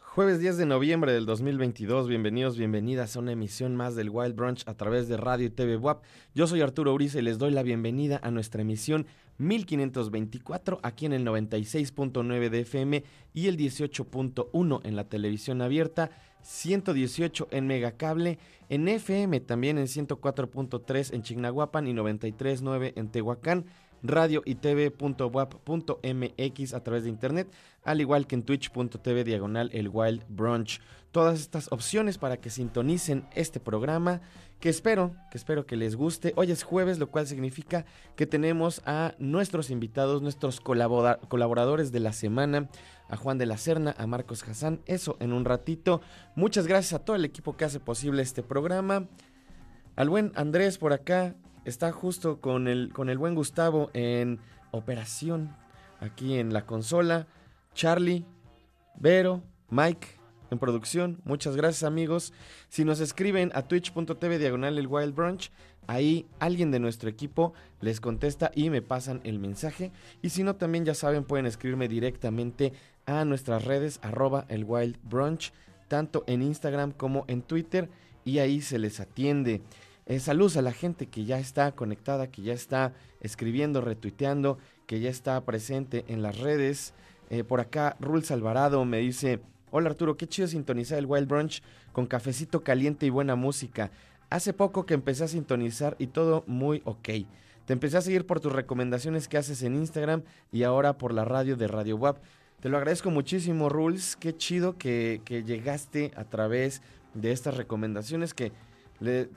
Jueves 10 de noviembre del 2022, bienvenidos, bienvenidas a una emisión más del Wild Brunch a través de Radio y TV WAP. Yo soy Arturo Uriza y les doy la bienvenida a nuestra emisión 1524 aquí en el 96.9 de FM y el 18.1 en la televisión abierta, 118 en Megacable, en FM también en 104.3 en Chignahuapan y 93.9 en Tehuacán radio y tv.wap.mx a través de internet, al igual que en twitch.tv diagonal el Wild Brunch. Todas estas opciones para que sintonicen este programa que espero, que espero que les guste. Hoy es jueves, lo cual significa que tenemos a nuestros invitados, nuestros colabora- colaboradores de la semana, a Juan de la Serna, a Marcos Hassan, eso en un ratito. Muchas gracias a todo el equipo que hace posible este programa. Al buen Andrés por acá, está justo con el, con el buen Gustavo en operación aquí en la consola. Charlie, Vero, Mike en producción. Muchas gracias amigos. Si nos escriben a twitch.tv diagonal el Wild Brunch, ahí alguien de nuestro equipo les contesta y me pasan el mensaje. Y si no, también ya saben, pueden escribirme directamente a nuestras redes arroba el Wild Brunch, tanto en Instagram como en Twitter, y ahí se les atiende. Eh, saludos a la gente que ya está conectada, que ya está escribiendo, retuiteando, que ya está presente en las redes. Eh, por acá, Rules Alvarado me dice: Hola Arturo, qué chido sintonizar el Wild Brunch con cafecito caliente y buena música. Hace poco que empecé a sintonizar y todo muy ok. Te empecé a seguir por tus recomendaciones que haces en Instagram y ahora por la radio de Radio WAP. Te lo agradezco muchísimo, Rules. Qué chido que, que llegaste a través de estas recomendaciones que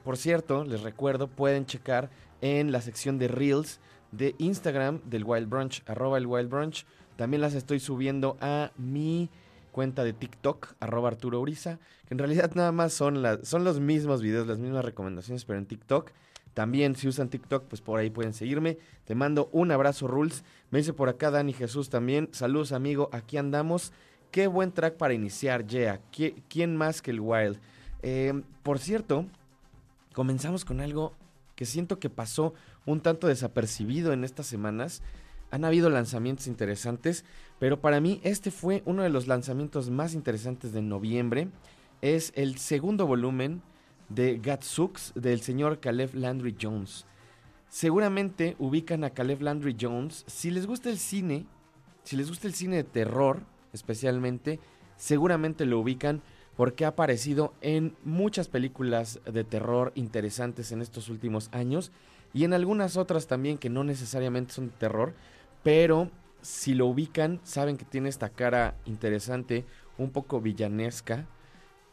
por cierto, les recuerdo, pueden checar en la sección de Reels de Instagram del Wild Brunch, arroba el Wild Brunch. También las estoy subiendo a mi cuenta de TikTok, arroba Arturo Uriza, que en realidad nada más son, los mismos videos, las mismas recomendaciones, pero en TikTok. También si usan TikTok, pues por ahí pueden seguirme. Te mando un abrazo, Rules. Me dice por acá Dani Jesús también. Saludos, amigo. Aquí andamos. Qué buen track para iniciar, yeah. ¿Qui- ¿Quién más que el Wild? Eh, por cierto, comenzamos con algo que siento que pasó un tanto desapercibido en estas semanas. Han habido lanzamientos interesantes, pero para mí este fue uno de los lanzamientos más interesantes de noviembre. Es el segundo volumen de Gatsux del señor Caleb Landry Jones. Seguramente ubican a Caleb Landry Jones. Si les gusta el cine, si les gusta el cine de terror especialmente, seguramente lo ubican porque ha aparecido en muchas películas de terror interesantes en estos últimos años y en algunas otras también que no necesariamente son de terror, pero si lo ubican saben que tiene esta cara interesante, un poco villanesca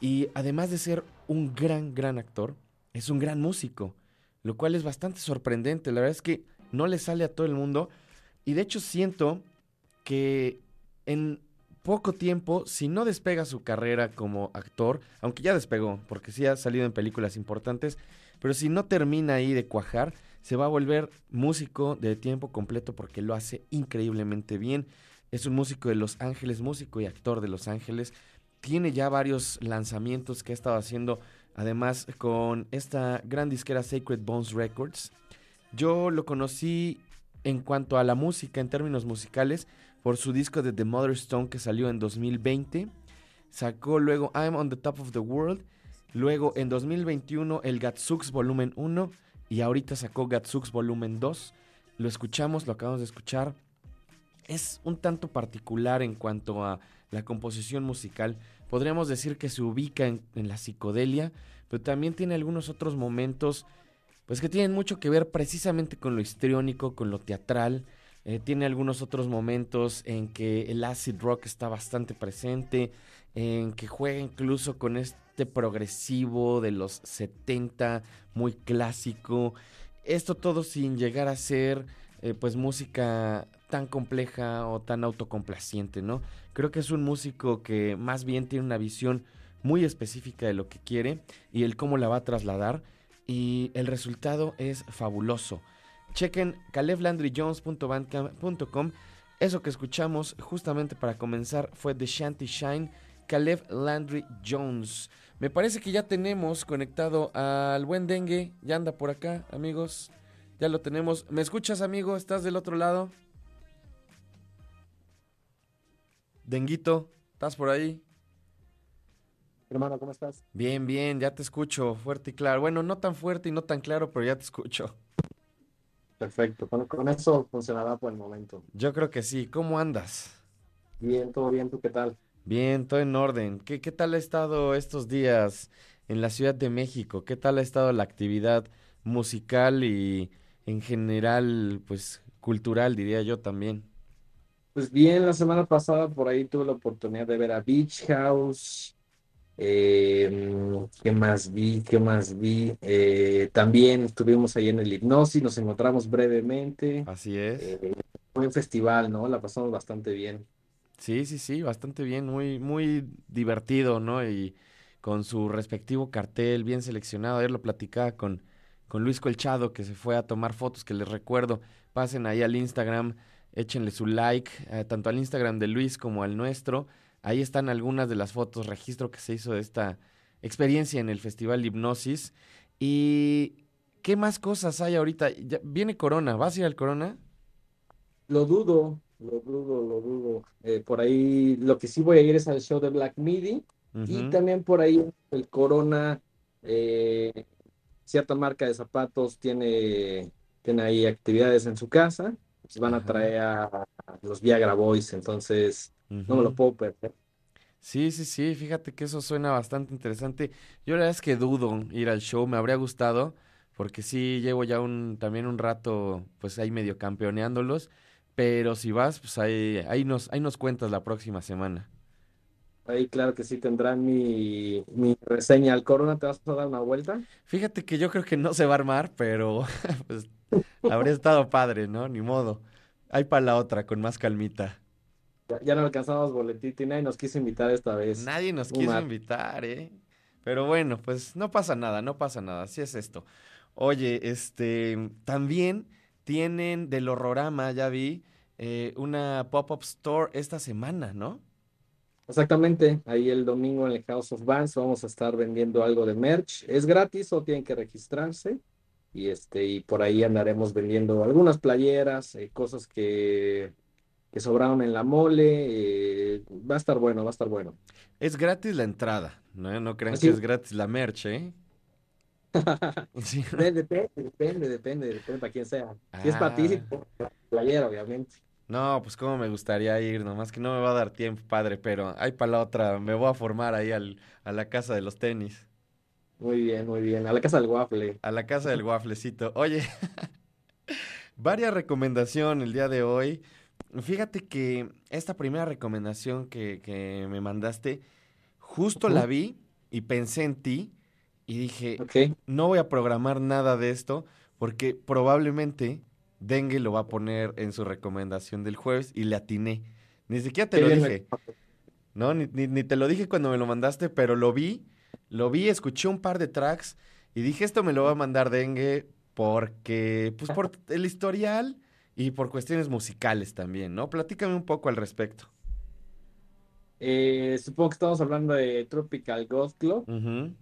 y además de ser un gran, gran actor, es un gran músico, lo cual es bastante sorprendente, la verdad es que no le sale a todo el mundo y de hecho siento que en poco tiempo, si no despega su carrera como actor, aunque ya despegó, porque sí ha salido en películas importantes, pero si no termina ahí de cuajar, se va a volver músico de tiempo completo porque lo hace increíblemente bien. Es un músico de Los Ángeles, músico y actor de Los Ángeles. Tiene ya varios lanzamientos que ha estado haciendo además con esta gran disquera Sacred Bones Records. Yo lo conocí en cuanto a la música, en términos musicales, por su disco de The Mother Stone que salió en 2020. Sacó luego I'm on the Top of the World. Luego en 2021 el Gatsux Volumen 1 y ahorita sacó Gatsux Volumen 2. Lo escuchamos, lo acabamos de escuchar. Es un tanto particular en cuanto a la composición musical. Podríamos decir que se ubica en, en la psicodelia, pero también tiene algunos otros momentos pues que tienen mucho que ver precisamente con lo histriónico, con lo teatral. Eh, tiene algunos otros momentos en que el acid rock está bastante presente, en que juega incluso con este progresivo de los 70, muy clásico. Esto todo sin llegar a ser eh, pues música tan compleja o tan autocomplaciente, ¿no? Creo que es un músico que más bien tiene una visión muy específica de lo que quiere y el cómo la va a trasladar y el resultado es fabuloso. Chequen caleblandryjones.bandcamp.com. Eso que escuchamos justamente para comenzar fue The Shanty Shine, Caleb Landry Jones. Me parece que ya tenemos conectado al buen Dengue. Ya anda por acá, amigos. Ya lo tenemos. ¿Me escuchas, amigo? ¿Estás del otro lado? Denguito, ¿estás por ahí? Hermano, ¿cómo estás? Bien, bien, ya te escucho fuerte y claro. Bueno, no tan fuerte y no tan claro, pero ya te escucho. Perfecto, con, con eso funcionará por el momento. Yo creo que sí. ¿Cómo andas? Bien, todo bien, ¿tú qué tal? Bien, todo en orden. ¿Qué, qué tal ha estado estos días en la Ciudad de México? ¿Qué tal ha estado la actividad musical y en general, pues, cultural, diría yo también? Pues bien, la semana pasada por ahí tuve la oportunidad de ver a Beach House. Eh, ¿qué más vi? ¿Qué más vi? Eh, también estuvimos ahí en el Hipnosis, nos encontramos brevemente. Así es. Eh, fue un festival, ¿no? La pasamos bastante bien. Sí, sí, sí, bastante bien, muy, muy divertido, ¿no? Y con su respectivo cartel bien seleccionado. Ayer lo platicaba con, con Luis Colchado, que se fue a tomar fotos, que les recuerdo, pasen ahí al Instagram, échenle su like, eh, tanto al Instagram de Luis como al nuestro. Ahí están algunas de las fotos, registro que se hizo de esta experiencia en el Festival Hipnosis. ¿Y qué más cosas hay ahorita? Ya- viene Corona, ¿vas a ir al Corona? Lo dudo, lo dudo, lo dudo. Eh, por ahí lo que sí voy a ir es al show de Black Midi. Y también por ahí el Corona, eh, cierta marca de zapatos tiene, tiene ahí actividades en su casa. Pues van a traer a, a los Viagra Boys, entonces no me lo puedo perder. Sí, sí, sí, fíjate que eso suena bastante interesante. Yo la verdad es que dudo ir al show, me habría gustado, porque sí llevo ya un, también un rato, pues ahí medio campeoneándolos, pero si vas, pues ahí, ahí nos, ahí nos cuentas la próxima semana. Ahí claro que sí tendrán mi, mi reseña al Corona. ¿Te vas a dar una vuelta? Fíjate que yo creo que no se va a armar, pero pues habría estado padre, ¿no? Ni modo. Hay para la otra, con más calmita. Ya, ya no alcanzamos boletito y nadie nos quiso invitar esta vez. Nadie nos quiso invitar, ¿eh? Pero bueno, pues no pasa nada, no pasa nada, así es esto. Oye, este, también tienen del Horrorama, ya vi, eh, una pop-up store esta semana, ¿no? Exactamente, ahí el domingo en el House of Bands vamos a estar vendiendo algo de merch. Es gratis o tienen que registrarse. Y este, y por ahí andaremos vendiendo algunas playeras, eh, cosas que, que sobraron en la mole. eh, va a estar bueno, va a estar bueno. Es gratis la entrada, ¿no? No crean Así que es. gratis la merch, ¿eh? Depende, depende, depende, depende para quién sea. Si es para ti, Ah. playera, obviamente. No, pues cómo me gustaría ir, nomás que no me va a dar tiempo, padre, pero hay para la otra, me voy a formar ahí al, a la casa de los tenis. Muy bien, muy bien. A la casa del waffle. A la casa del wafflecito. Oye, varias recomendación el día de hoy. Fíjate que esta primera recomendación que, que me mandaste, justo la vi y pensé en ti y dije, no voy a programar nada de esto porque probablemente Dengue lo va a poner en su recomendación del jueves y le atiné. Ni siquiera te lo dije. No, ni, ni- ni te lo dije cuando me lo mandaste, pero lo vi, lo vi, escuché un par de tracks y dije, esto me lo va a mandar Dengue porque, pues por el historial y por cuestiones musicales también, ¿no? Platícame un poco al respecto. Eh, supongo que estamos hablando de Tropical Goth Club. Ujú.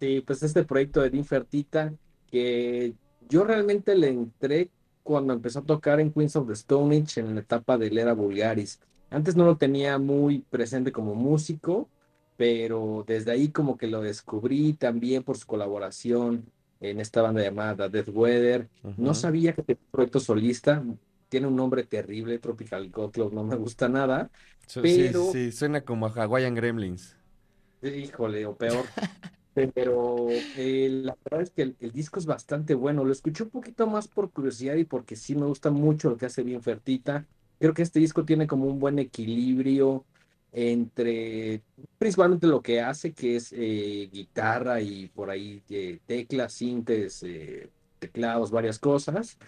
Sí, pues este proyecto de Dean Fertita, que yo realmente le entré cuando empezó a tocar en Queens of the Stone Age en la etapa de Era Vulgaris. Antes no lo tenía muy presente como músico, pero desde ahí como que lo descubrí también por su colaboración en esta banda llamada Death Weather. No sabía que tenía un proyecto solista, tiene un nombre terrible, Tropical God Club, no me gusta nada, Su- Sí, pero sí, suena como a Hawaiian Gremlins. Híjole, o peor. Pero eh, la verdad es que el, el disco es bastante bueno. Lo escuché un poquito más por curiosidad y porque sí me gusta mucho lo que hace bien Fertita. Creo que este disco tiene como un buen equilibrio entre principalmente lo que hace, que es eh, guitarra y por ahí eh, teclas, sintes, eh, teclados, varias cosas.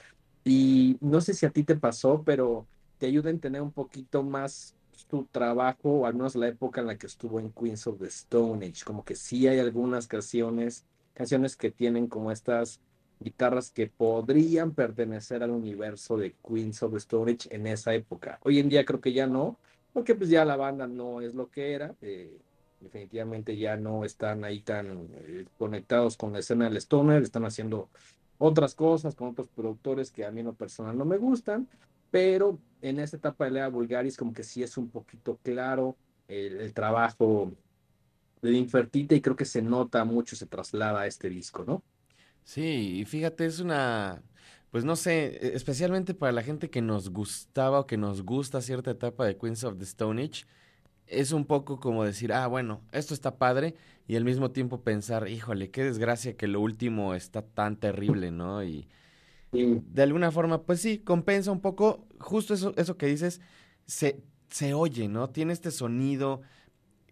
Y no sé si a ti te pasó, pero te ayuda a entender un poquito más tu trabajo, o al menos la época en la que estuvo en Queens of the Stone Age. Como que sí hay algunas canciones, canciones que tienen como estas guitarras que podrían pertenecer al universo de Queens of the Stone Age en esa época. Hoy en día creo que ya no, porque pues ya la banda no es lo que era. eh, definitivamente ya no están ahí tan eh, conectados con la escena del Stoner, están haciendo otras cosas con otros productores que a mí en lo personal no me gustan, pero en esta etapa de Lea Vulgaris como que sí es un poquito claro el, el trabajo de Infertita y creo que se nota mucho, se traslada a este disco, ¿no? Sí, y fíjate, es una, pues no sé, e- especialmente para la gente que nos gustaba o que nos gusta cierta etapa de Queens of the Stone Age, es un poco como decir, ah, bueno, esto está padre, y al mismo tiempo pensar, híjole, qué desgracia que lo último está tan terrible, ¿no? Y de alguna forma, pues sí, compensa un poco, justo eso, eso que dices, se, se oye, ¿no? Tiene este sonido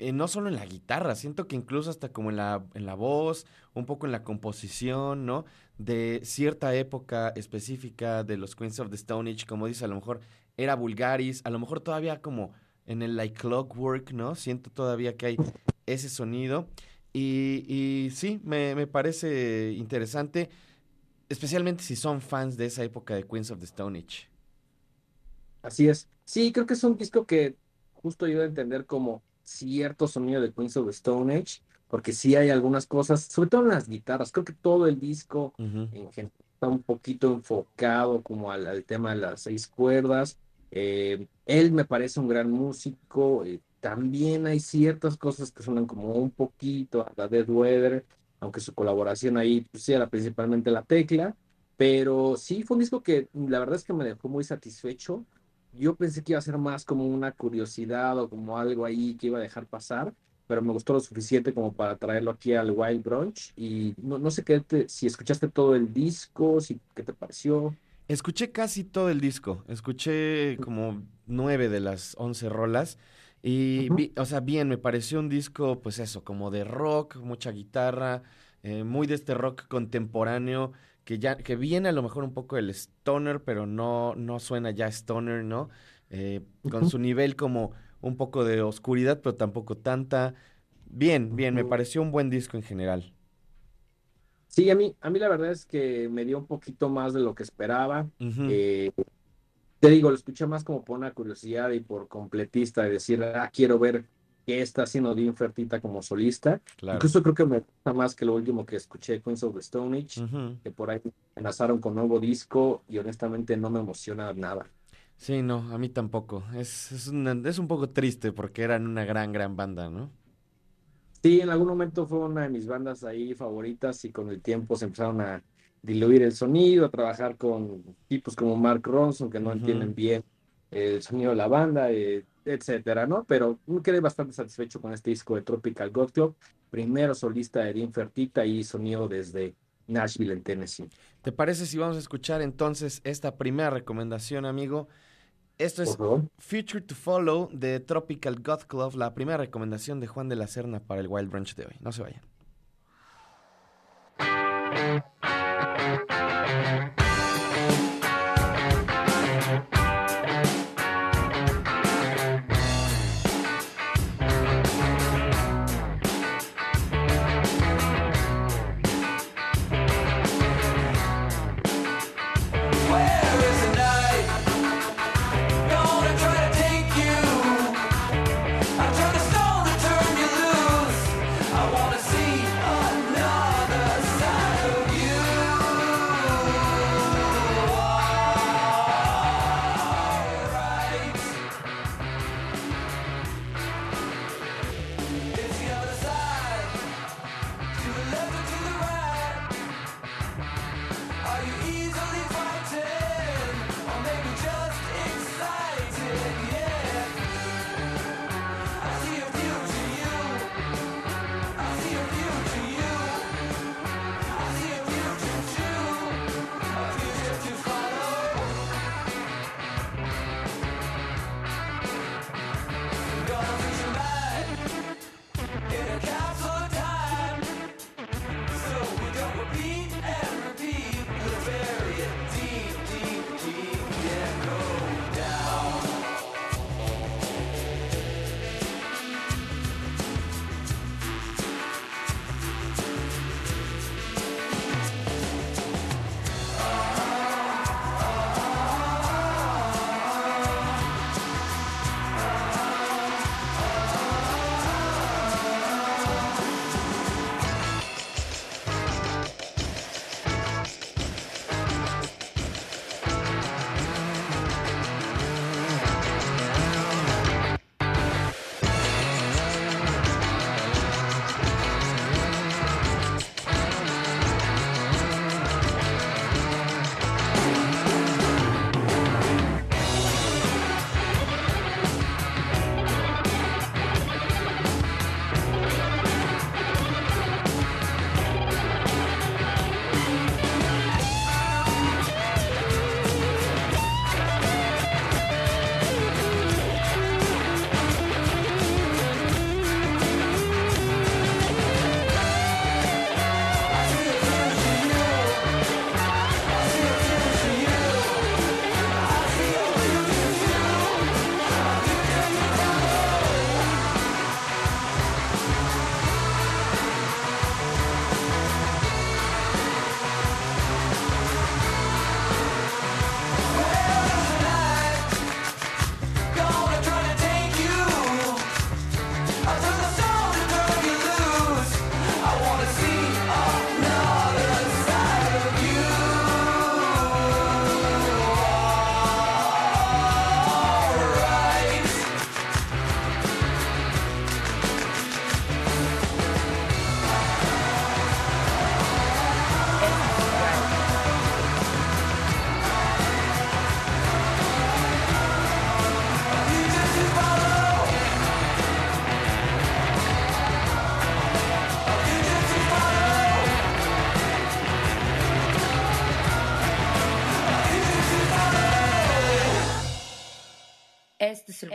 eh, no solo en la guitarra, siento que incluso hasta como en la, en la voz, un poco en la composición, ¿no? De cierta época específica de los Queens of the Stone Age, como dice, a lo mejor era Vulgaris, a lo mejor todavía como en el Like Clockwork, ¿no? Siento todavía que hay ese sonido. Y, y sí, me, me parece interesante, especialmente si son fans de esa época de Queens of the Stone Age. así es. Sí, creo que es un disco que justo ayuda a entender como cierto sonido de Queens of the Stone Age, porque sí hay algunas cosas, sobre todo en las guitarras, creo que todo el disco en general está un poquito enfocado como al, al tema de las seis cuerdas. Eh, él me parece un gran músico. eh, también hay ciertas cosas que suenan como un poquito a la Dead Weather, aunque su colaboración ahí pues, era principalmente la tecla. Pero sí fue un disco que la verdad es que me dejó muy satisfecho. Yo pensé que iba a ser más como una curiosidad o como algo ahí que iba a dejar pasar pero me gustó lo suficiente como para traerlo aquí al Wild Brunch. Y no, no sé qué te- si escuchaste todo el disco, si, qué te pareció. Escuché casi todo el disco, escuché como nueve de las once rolas y, vi- o sea, bien, me pareció un disco, pues eso, como de rock, mucha guitarra, eh, muy de este rock contemporáneo, que ya, que viene a lo mejor un poco el stoner, pero no, no suena ya stoner, ¿no? Eh, con su nivel como un poco de oscuridad, pero tampoco tanta. Bien, bien, me pareció un buen disco en general. Sí, a mí, a mí la verdad es que me dio un poquito más de lo que esperaba. Eh, te digo, lo escuché más como por una curiosidad y por completista, de decir, ah, quiero ver qué está haciendo Dean Fertita como solista. claro. Incluso creo que me gusta más que lo último que escuché, Queens of the Stone Age, que por ahí enlazaron con nuevo disco y honestamente no me emociona nada. Sí, no, a mí tampoco. Es, es, una- es un poco triste porque eran una gran, gran banda, ¿no? Sí, en algún momento fue una de mis bandas ahí favoritas y con el tiempo se empezaron a diluir el sonido, a trabajar con tipos como Mark Ronson que no entienden bien el sonido de la banda, eh, etcétera, ¿no? Pero me quedé bastante satisfecho con este disco de Tropical God Club, primero solista de Dean Fertita y sonido desde Nashville en Tennessee. ¿Te parece si vamos a escuchar entonces esta primera recomendación, amigo? Esto es. Future to Follow de Tropical God Club, la primera recomendación de Juan de la Serna para el Wild Brunch de hoy. No se vayan.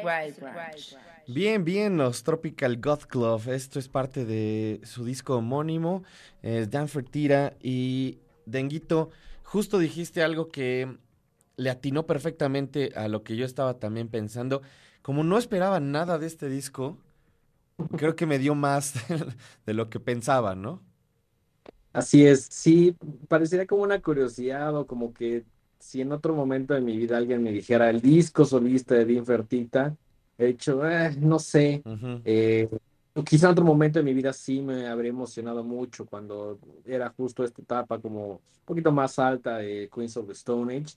Branch. Bien, bien, los Tropical Goth Club. Esto es parte de su disco homónimo. Es Dan Fertira y Denguito. Justo dijiste algo que le atinó perfectamente a lo que yo estaba también pensando. Como no esperaba nada de este disco, creo que me dio más de lo que pensaba, ¿no? Así es, sí, parecería como una curiosidad o como que si en otro momento de mi vida alguien me dijera el disco solista de Dean Fertita, he dicho, "Eh, no sé, eh, quizá en otro momento de mi vida sí me habría emocionado mucho cuando era justo esta etapa como un poquito más alta de Queens of the Stone Age,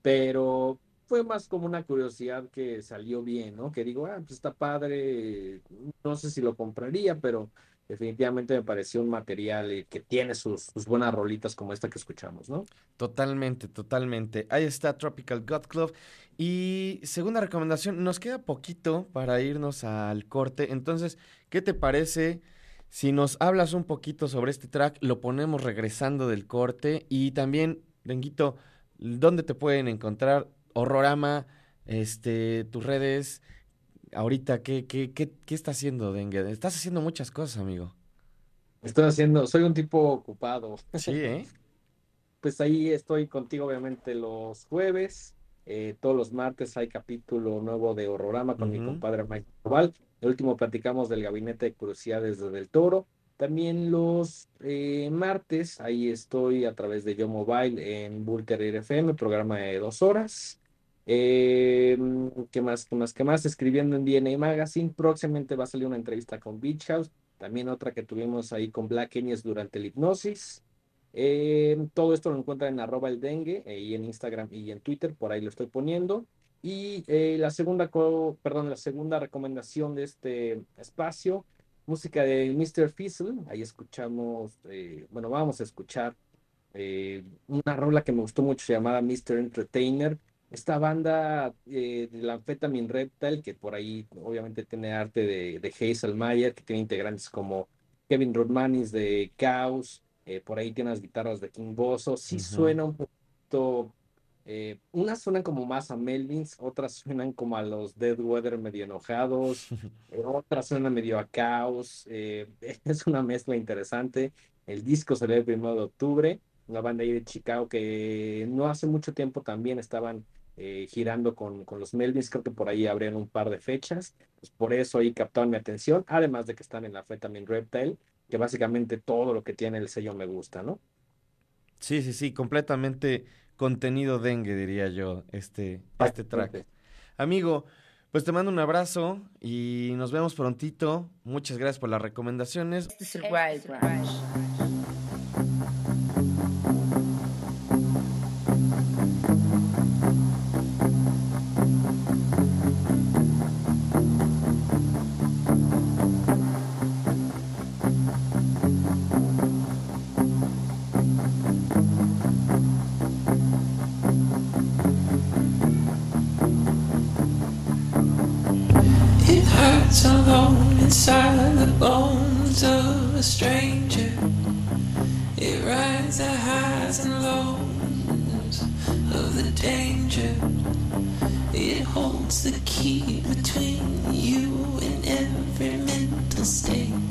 pero fue más como una curiosidad que salió bien, ¿no? Que digo, ah, pues está padre, no sé si lo compraría, pero definitivamente me pareció un material eh, que tiene sus, buenas rolitas como esta que escuchamos, ¿no? Totalmente, totalmente. Ahí está Tropical God Club. Y segunda recomendación, nos queda poquito para irnos al corte. Entonces, ¿qué te parece si nos hablas un poquito sobre este track? Lo ponemos regresando del corte. Y también, Denguito, ¿dónde te pueden encontrar? Horrorama, este, tus redes. Ahorita, ¿qué, qué, qué, qué está haciendo, Dengue? Estás haciendo muchas cosas, amigo. Estoy haciendo, soy un tipo ocupado. Sí, ¿eh? Pues ahí estoy contigo, obviamente, los jueves. Eh, todos los martes hay capítulo nuevo de Horrorama con mi compadre Mike Noval. El último platicamos del gabinete de curiosidades de Del Toro. También los eh, martes, ahí estoy a través de Yo Mobile en Bull Terrier FM, programa de dos horas. Eh, ¿qué más? ¿Qué más? ¿Qué más? Escribiendo en DNA Magazine. Próximamente va a salir una entrevista con Beach House. También otra que tuvimos ahí con Black Genius durante el hipnosis. Eh, todo esto lo encuentran en arroba el dengue, eh, y en Instagram y en Twitter, por ahí lo estoy poniendo. Y eh, la segunda, perdón, la segunda recomendación de este espacio, música de Mr. Fizzle. Ahí escuchamos, eh, bueno, vamos a escuchar una rola que me gustó mucho llamada Mr. Entertainer. Esta banda eh, de la Amphetamine Reptile, que por ahí obviamente tiene arte de, de Hazel Mayer, que tiene integrantes como Kevin Rodmanis de Chaos, eh, por ahí tiene las guitarras de King Bozo, sí suena un poquito, eh, unas suenan como más a Melvins, otras suenan como a los Dead Weather medio enojados, otras suenan medio a Chaos, es una mezcla interesante, el disco salió el primero de octubre, una banda ahí de Chicago que no hace mucho tiempo también estaban eh, girando con, con los Melvins, creo que por ahí abrieron un par de fechas, pues por eso ahí captaron mi atención, además de que están en la Amphetamine Reptile, que básicamente todo lo que tiene el sello me gusta, ¿no? Sí, sí, sí, completamente contenido dengue, diría yo, este, este track. Amigo, pues te mando un abrazo y nos vemos prontito. Muchas gracias por las recomendaciones. Este es el Wild Branch. It alone inside the bones of a stranger. It rides the highs and lows of the danger. It holds the key between you and every mental state.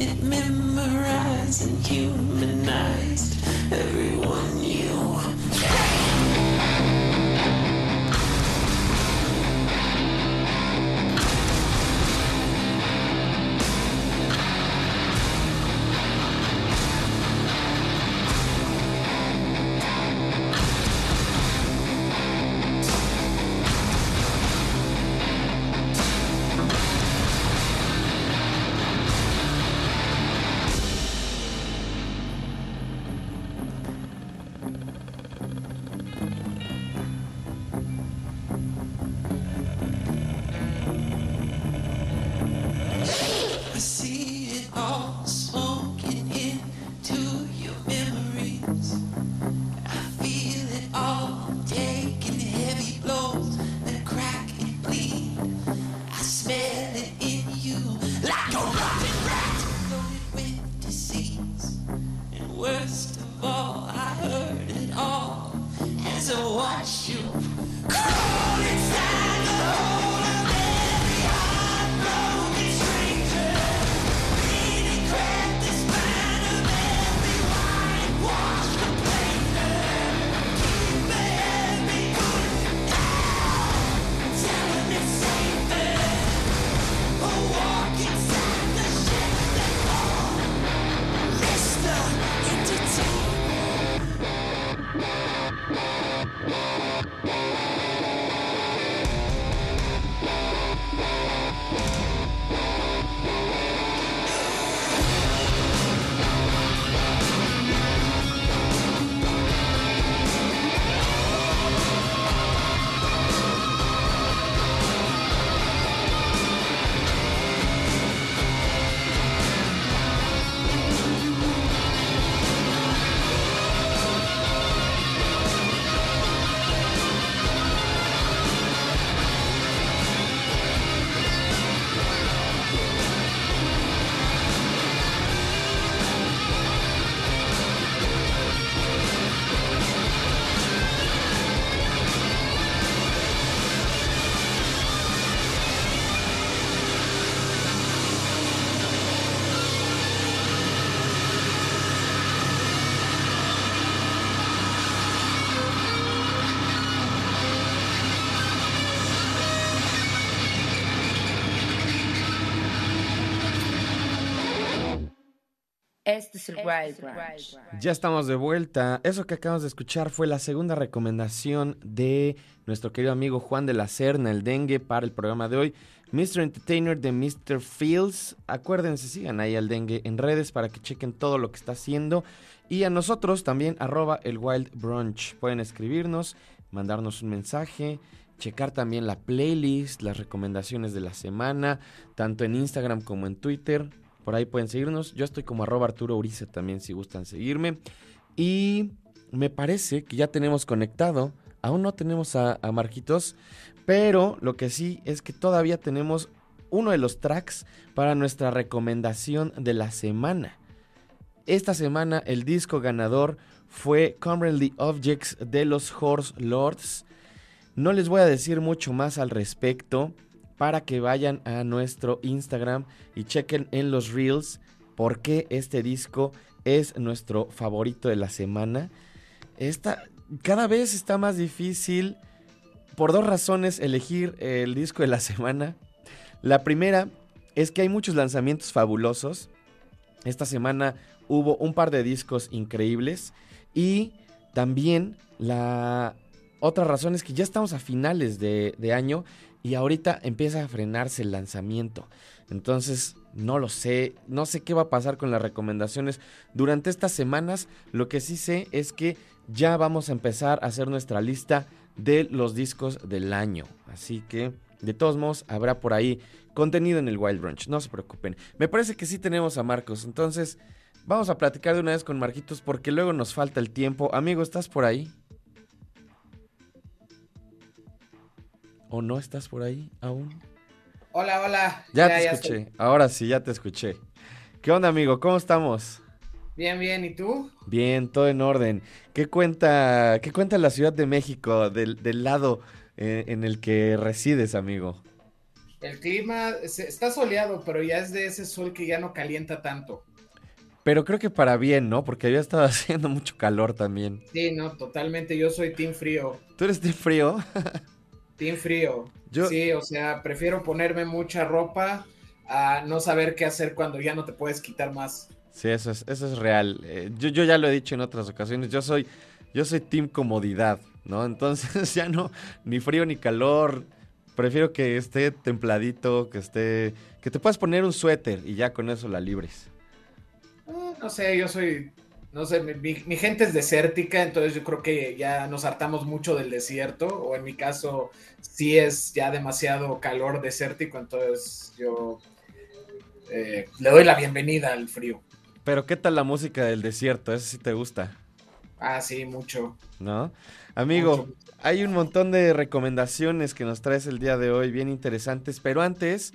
It memorized and humanized everyone you. Este es el Wild Branch. Ya estamos de vuelta. Eso que acabamos de escuchar fue la segunda recomendación de nuestro querido amigo Juan de la Serna, el dengue, para el programa de hoy. Mr. Entertainer de Mr. Fields. Acuérdense, sigan ahí al dengue en redes para que chequen todo lo que está haciendo. Y a nosotros también, arroba el Wild Brunch. Pueden escribirnos, mandarnos un mensaje, checar también la playlist, las recomendaciones de la semana, tanto en Instagram como en Twitter. Por ahí pueden seguirnos. Yo estoy como arroba Arturo Uriza también si gustan seguirme. Y me parece que ya tenemos conectado. Aún no tenemos a, Marquitos. Pero lo que sí es que todavía tenemos uno de los tracks para nuestra recomendación de la semana. Esta semana el disco ganador fue Currently Objects de los Horse Lords. No les voy a decir mucho más al respecto para que vayan a nuestro Instagram y chequen en los reels por qué este disco es nuestro favorito de la semana. Esta, cada vez está más difícil por dos razones elegir el disco de la semana. La primera es que hay muchos lanzamientos fabulosos. Esta semana hubo un par de discos increíbles y también la otra razón es que ya estamos a finales de, de año y ahorita empieza a frenarse el lanzamiento. Entonces, no lo sé, no sé qué va a pasar con las recomendaciones durante estas semanas. Lo que sí sé es que ya vamos a empezar a hacer nuestra lista de los discos del año. Así que, de todos modos, habrá por ahí contenido en el Wild Brunch, no se preocupen. Me parece que sí tenemos a Marcos, entonces vamos a platicar de una vez con Marquitos porque luego nos falta el tiempo. Amigo, ¿estás por ahí? ¿O no estás por ahí aún? Hola, hola. Ya, te escuché, ahora sí, ya te escuché. ¿Qué onda, amigo? ¿Cómo estamos? Bien, bien. ¿Y tú? Bien, todo en orden. ¿Qué cuenta, qué cuenta la Ciudad de México del, del lado eh, en el que resides, amigo? El clima se- está soleado, pero ya es de ese sol que ya no calienta tanto. Pero creo que para bien, ¿no? Porque había estado haciendo mucho calor también. Sí, no, totalmente. Yo soy team frío. ¿Tú eres de frío? Team frío. Yo- Sí, o sea, prefiero ponerme mucha ropa a no saber qué hacer cuando ya no te puedes quitar más. Sí, eso es, eso es real. Eh, yo, yo ya lo he dicho en otras ocasiones. Yo soy, yo soy team comodidad, ¿no? Entonces ya no, ni frío ni calor. Prefiero que esté templadito, que esté, que te puedas poner un suéter y ya con eso la libres. Eh, No sé, yo soy, no sé, mi, mi- gente es desértica, entonces yo creo que ya nos hartamos mucho del desierto, o en mi caso sí es ya demasiado calor desértico, entonces yo eh, le doy la bienvenida al frío. Pero ¿qué tal la música del desierto? Eso sí te gusta, Ah, sí, mucho. ¿no? Amigo, mucho. hay un montón de recomendaciones que nos traes el día de hoy, bien interesantes. Pero antes,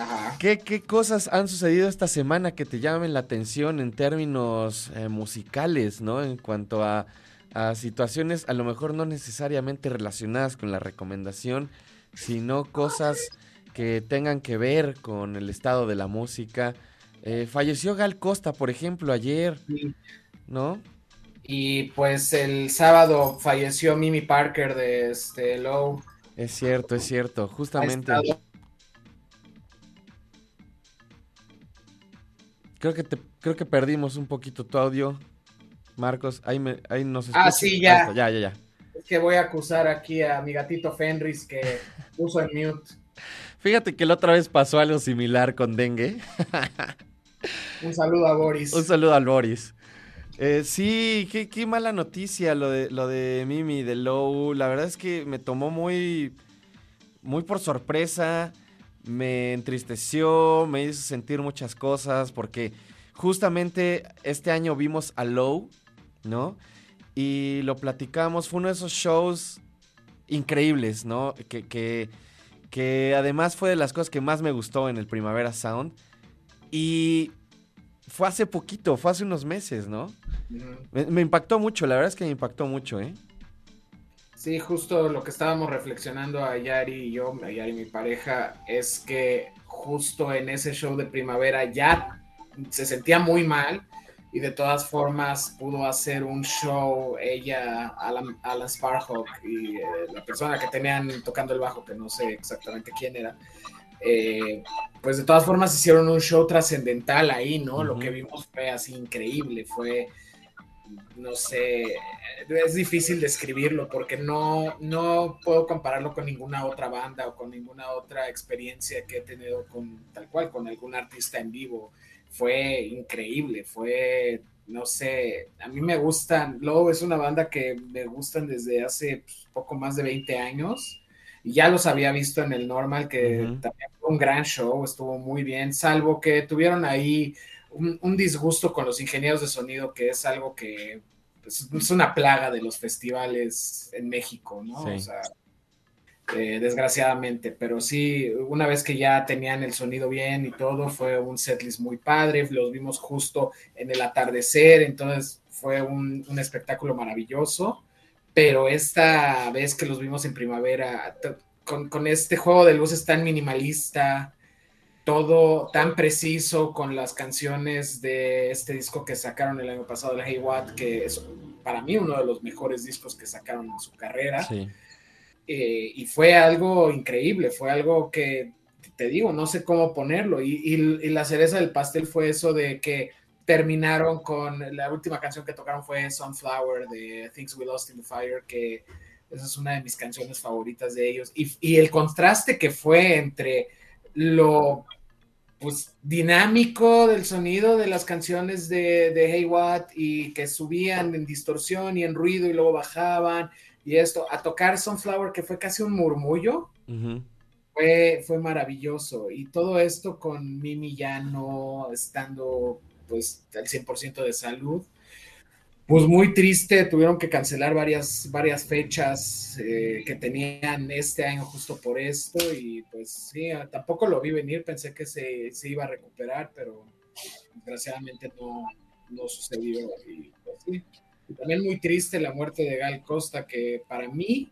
Ajá. ¿Qué, qué cosas han sucedido esta semana que te llamen la atención en términos eh, musicales, ¿no? En cuanto a, a situaciones a lo mejor no necesariamente relacionadas con la recomendación, sino cosas que tengan que ver con el estado de la música. Eh, falleció Gal Costa, por ejemplo, ayer, Sí. ¿no? Y pues el sábado falleció Mimi Parker de este Low. Es cierto, es cierto, Ha justamente. estado- Creo que te, creo que perdimos un poquito tu audio, Marcos. Ahí, me, ahí nos Ah, sí, ya. está, ya, ya, ya. Es que voy a acusar aquí a mi gatito Fenris que puso en mute. Fíjate que la otra vez pasó algo similar con dengue. Un saludo a Boris. Un saludo al Boris. Eh, sí, qué, qué mala noticia lo de, lo de Mimi, de Low. La verdad es que me tomó muy, muy por sorpresa. Me entristeció, me hizo sentir muchas cosas porque justamente este año vimos a Low, ¿no? Y lo platicamos, fue uno de esos shows increíbles, ¿no? Que, que, que además fue de las cosas que más me gustó en el Primavera Sound. Y fue hace poquito, fue hace unos meses, ¿no? Me, me impactó mucho, la verdad es que me impactó mucho, ¿eh? Sí, justo lo que estábamos reflexionando a Yari y yo, a Yari mi pareja, es que justo en ese show de primavera ya se sentía muy mal y de todas formas pudo hacer un show ella, Alan, Alan Sparhawk y eh, la persona que tenían tocando el bajo, que no sé exactamente quién era, eh, pues de todas formas hicieron un show trascendental ahí, ¿no? Lo que vimos fue así increíble, fue, no sé, es difícil describirlo porque no, no puedo compararlo con ninguna otra banda o con ninguna otra experiencia que he tenido con tal cual, con algún artista en vivo. Fue increíble, fue, no sé, a mí me gustan, Low es una banda que me gustan desde hace pues, poco más de 20 años y ya los había visto en el normal, que también fue un gran show, estuvo muy bien, salvo que tuvieron ahí un, un disgusto con los ingenieros de sonido, que es algo que pues, es una plaga de los festivales en México, ¿no? Sí. O sea, eh, desgraciadamente, pero sí, una vez que ya tenían el sonido bien y todo, fue un setlist muy padre, los vimos justo en el atardecer, entonces fue un, un espectáculo maravilloso, pero esta vez que los vimos en primavera, con, con este juego de luces tan minimalista, todo tan preciso con las canciones de este disco que sacaron el año pasado, el Hey What, que es para mí uno de los mejores discos que sacaron en su carrera. Sí. Eh, y fue algo increíble, fue algo que, te digo, no sé cómo ponerlo. Y, y- y la cereza del pastel fue eso de que terminaron con, la última canción que tocaron fue Sunflower de Things We Lost in the Fire, que esa es una de mis canciones favoritas de ellos. Y, y el contraste que fue entre lo pues dinámico del sonido de las canciones de, de Hey What y que subían en distorsión y en ruido y luego bajaban y esto, a tocar Sunflower que fue casi un murmullo, fue, fue maravilloso. Y todo esto con Mimi ya no estando pues al 100% de salud. Pues muy triste, tuvieron que cancelar varias, varias fechas eh, que tenían este año justo por esto y pues sí, ah, tampoco lo vi venir, pensé que se, se iba a recuperar, pero desgraciadamente no, no sucedió. Y, pues, también muy triste la muerte de Gal Costa, que para mí,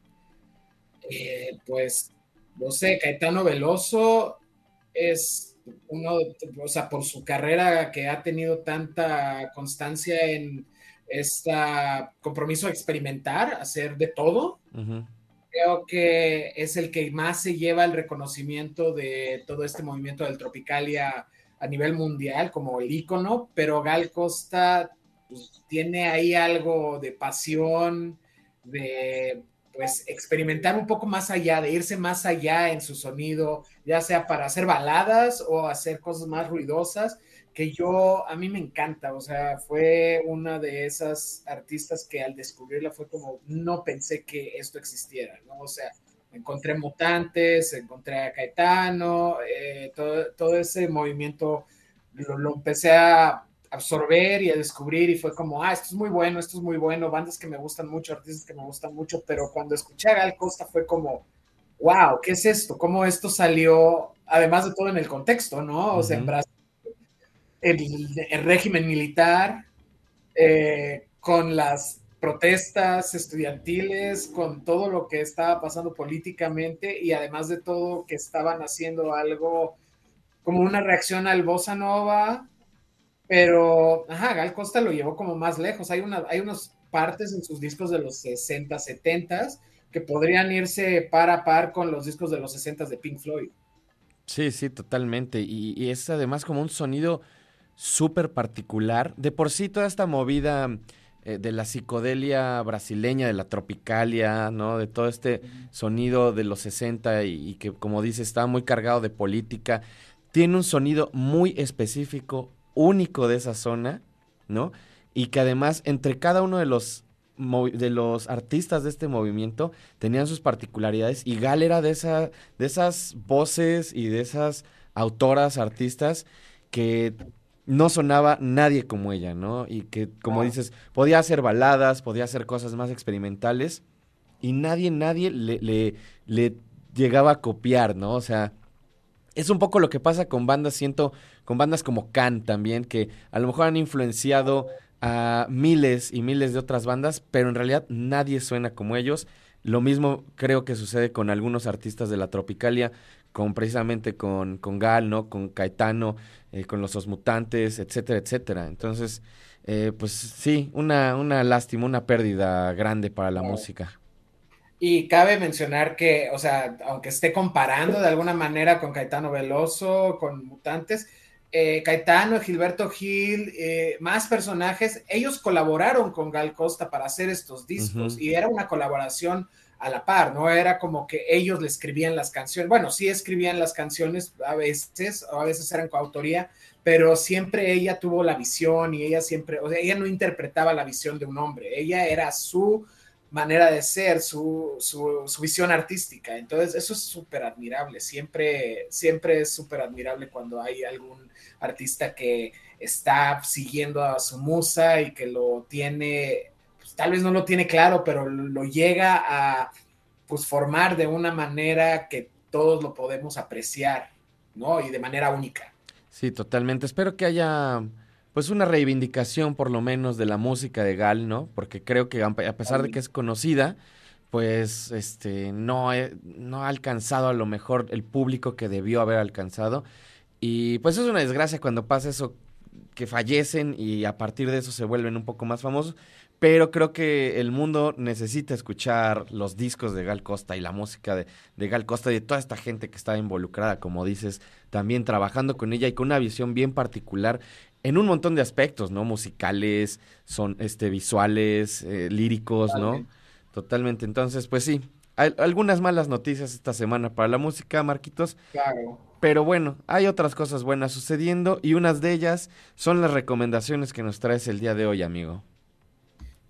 eh, pues, no sé, Caetano Veloso es uno, o sea, por su carrera que ha tenido tanta constancia en este compromiso a experimentar, hacer de todo, creo que es el que más se lleva el reconocimiento de todo este movimiento del Tropicalia a nivel mundial como el ícono, pero Gal Costa pues, tiene ahí algo de pasión, de pues experimentar un poco más allá, de irse más allá en su sonido, ya sea para hacer baladas o hacer cosas más ruidosas, que yo, a mí me encanta, o sea, fue una de esas artistas que al descubrirla fue como, no pensé que esto existiera, ¿no? O sea, encontré mutantes, encontré a Caetano, eh, todo, todo ese movimiento lo, lo empecé a absorber y a descubrir y fue como, ah, esto es muy bueno, esto es muy bueno, bandas que me gustan mucho, artistas que me gustan mucho, pero cuando escuché a Gal Costa fue como, wow, ¿qué es esto? ¿Cómo esto salió, además de todo en el contexto, ¿no? O sea, en. Brasil, el, régimen militar, eh, con las protestas estudiantiles, con todo lo que estaba pasando políticamente y además de todo que estaban haciendo algo como una reacción al bossa nova, pero ajá, Gal Costa lo llevó como más lejos. Hay, una, hay unas partes en sus discos de los 60, 70 que podrían irse par a par con los discos de los 60 de Pink Floyd. Sí, sí, totalmente. Y es además como un sonido súper particular. De por sí, toda esta movida eh, de la psicodelia brasileña, de la tropicalia, ¿no? De todo este sonido de los 60 y, que, como dice, está muy cargado de política. Tiene un sonido muy específico, único de esa zona, ¿no? Y que además, entre cada uno de los de los artistas de este movimiento tenían sus particularidades y Gal era de esa de esas voces y de esas autoras, artistas que no sonaba nadie como ella, ¿no? Y que, como Ah. dices, podía hacer baladas, podía hacer cosas más experimentales y nadie, nadie le, le, le llegaba a copiar, ¿no? O sea, es un poco lo que pasa con bandas, siento, con bandas como Can también, que a lo mejor han influenciado a miles y miles de otras bandas, pero en realidad nadie suena como ellos. Lo mismo creo que sucede con algunos artistas de la Tropicalia, con precisamente con, con Gal, ¿no? Con Caetano, eh, con los Osmutantes, etcétera, etcétera. Entonces, eh, pues sí, una, una lástima, una pérdida grande para la música. Y cabe mencionar que, o sea, aunque esté comparando de alguna manera con Caetano Veloso, con Mutantes, eh, Caetano, Gilberto Gil, eh, más personajes, ellos colaboraron con Gal Costa para hacer estos discos y era una colaboración a la par, no era como que ellos le escribían las canciones, bueno, sí escribían las canciones a veces, o a veces eran coautoría, pero siempre ella tuvo la visión y ella siempre, o sea, ella no interpretaba la visión de un hombre, ella era su manera de ser, su, su, visión artística. Entonces, eso es súper admirable. Siempre, siempre es súper admirable cuando hay algún artista que está siguiendo a su musa y que lo tiene, tal vez no lo tiene claro, pero lo llega a pues, formar de una manera que todos lo podemos apreciar, ¿no? Y de manera única. Sí, totalmente. Espero que haya pues una reivindicación por lo menos de la música de Gal, ¿no? Porque creo que a pesar de que es conocida, pues este no, he- no ha alcanzado a lo mejor el público que debió haber alcanzado. Y pues es una desgracia cuando pasa eso, que fallecen y a partir de eso se vuelven un poco más famosos. Pero creo que el mundo necesita escuchar los discos de Gal Costa y la música de, de Gal Costa y de toda esta gente que está involucrada, como dices, también trabajando con ella y con una visión bien particular en un montón de aspectos, ¿no? Musicales, son este visuales, eh, líricos, ¿no? Totalmente. Totalmente. Entonces, pues sí, hay algunas malas noticias esta semana para la música, Marquitos, Claro. pero bueno, hay otras cosas buenas sucediendo y unas de ellas son las recomendaciones que nos traes el día de hoy, amigo.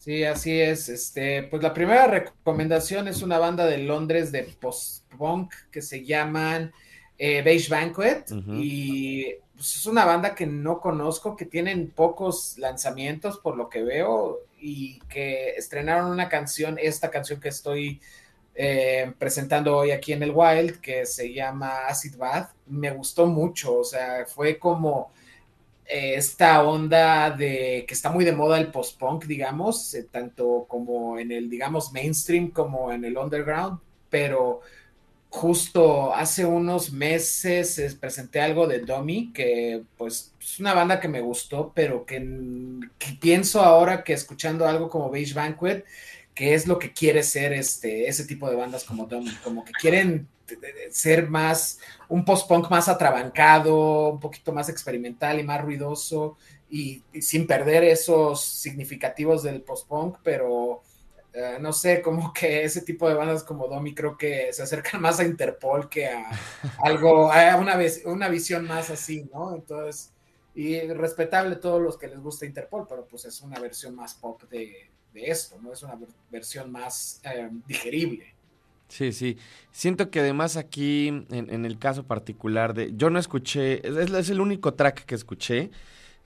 Sí, así es. Este, pues la primera recomendación es una banda de Londres de post-punk que se llaman eh, Beige Banquet y pues, es una banda que no conozco, que tienen pocos lanzamientos por lo que veo y que estrenaron una canción, esta canción que estoy eh, presentando hoy aquí en el Wild, que se llama Acid Bath. Me gustó mucho, o sea, fue como eh, esta onda de que está muy de moda el post-punk, digamos, eh, tanto como en el, digamos, mainstream como en el underground, pero justo hace unos meses eh, presenté algo de Dummy, que pues es una banda que me gustó, pero que, pienso ahora que escuchando algo como Beige Banquet, que es lo que quiere ser este, ese tipo de bandas como Dummy, como que quieren ser más, un post-punk más atrabancado, un poquito más experimental y más ruidoso, y, y sin perder esos significativos del post-punk, pero uh, no sé, como que ese tipo de bandas como Domi creo que se acercan más a Interpol que a algo, a una, una visión más así, ¿no? Entonces, y respetable todos los que les gusta Interpol, pero pues es una versión más pop de, de esto, ¿no? Es una versión más eh, digerible. Sí, sí. Siento que además aquí, en, en, el caso particular de... Yo no escuché, es, es el único track que escuché,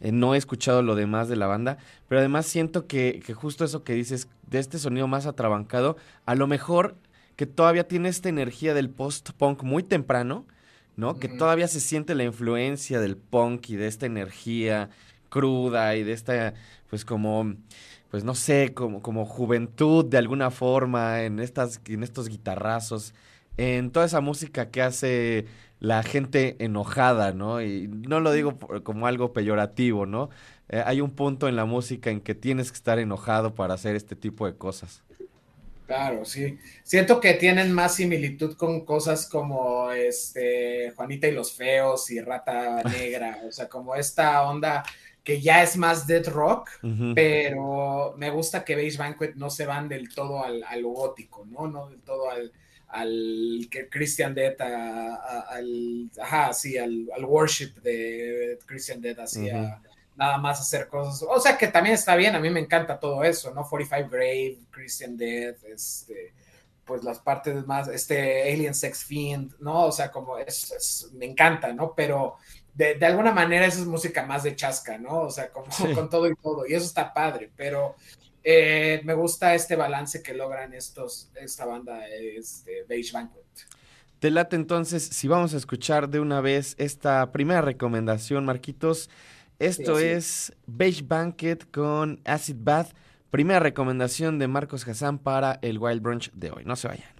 eh, no he escuchado lo demás de la banda, pero además siento que, que, justo eso que dices, de este sonido más atrabancado, a lo mejor que todavía tiene esta energía del post-punk muy temprano, ¿no? Que todavía se siente la influencia del punk y de esta energía cruda y de esta, pues como pues no sé, como, como juventud de alguna forma, en, estas, en estos guitarrazos, en toda esa música que hace la gente enojada, ¿no? Y no lo digo por, como algo peyorativo, ¿no? Eh, hay un punto en la música en que tienes que estar enojado para hacer este tipo de cosas. Claro, sí. Siento que tienen más similitud con cosas como este Juanita y los Feos y Rata Negra, o sea, como esta onda que ya es más dead rock, uh -huh. pero me gusta que Beige Banquet no se van del todo al, al gótico, ¿no? No del todo al, al Christian Death, a, a, al, ajá, sí, al, al, worship de Christian Death, así, uh -huh. a, nada más hacer cosas, o sea que también está bien, a mí me encanta todo eso, ¿no? 45 Grave, Christian Death, este, pues las partes más, este Alien Sex Fiend, ¿no? O sea, como es, es me encanta, ¿no? Pero de, de, alguna manera eso es música más de chasca, ¿no? O sea, como sí. con todo y todo, y eso está padre, pero eh, me gusta este balance que logran estos, esta banda, este, Beige Banquet. Te late entonces, si vamos a escuchar de una vez esta primera recomendación, Marquitos, esto sí, es Beige Banquet con Acid Bath, primera recomendación de Marcos Hassan para el Wild Brunch de hoy, no se vayan.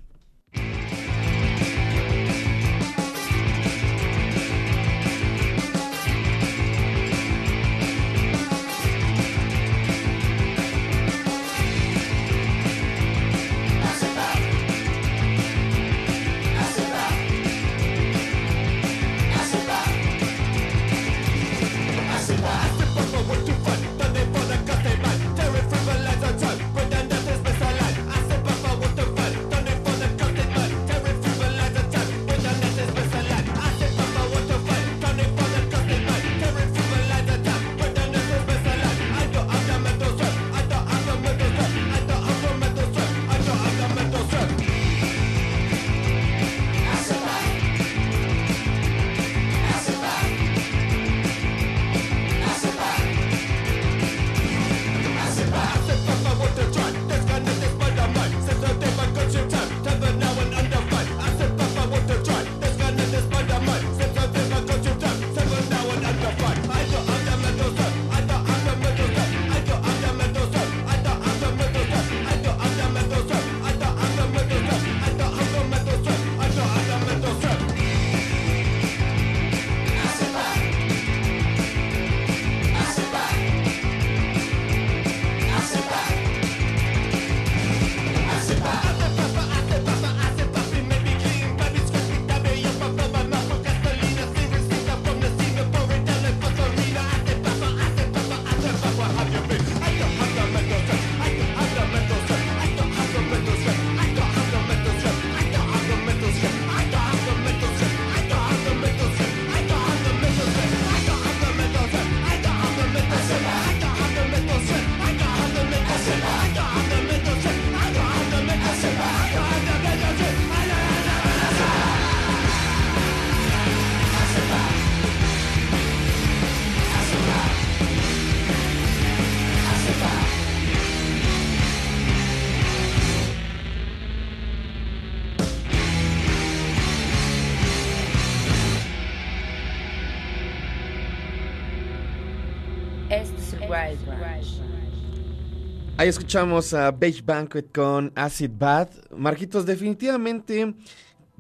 Ahí escuchamos a Beige Banquet con Acid Bath. Marquitos, definitivamente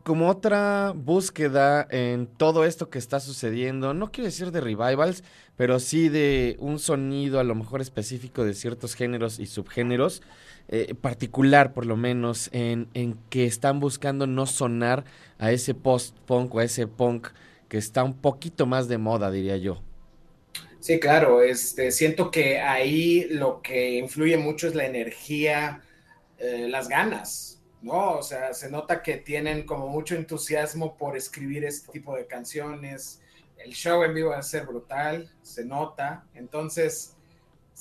como otra búsqueda en todo esto que está sucediendo, no quiero decir de revivals, pero sí de un sonido a lo mejor específico de ciertos géneros y subgéneros, eh, particular por lo menos en, en que están buscando no sonar a ese post-punk o a ese punk que está un poquito más de moda, diría yo. Sí, claro, este, siento que ahí lo que influye mucho es la energía, eh, las ganas, ¿no? O sea, se nota que tienen como mucho entusiasmo por escribir este tipo de canciones. El show en vivo va a ser brutal, se nota. Entonces,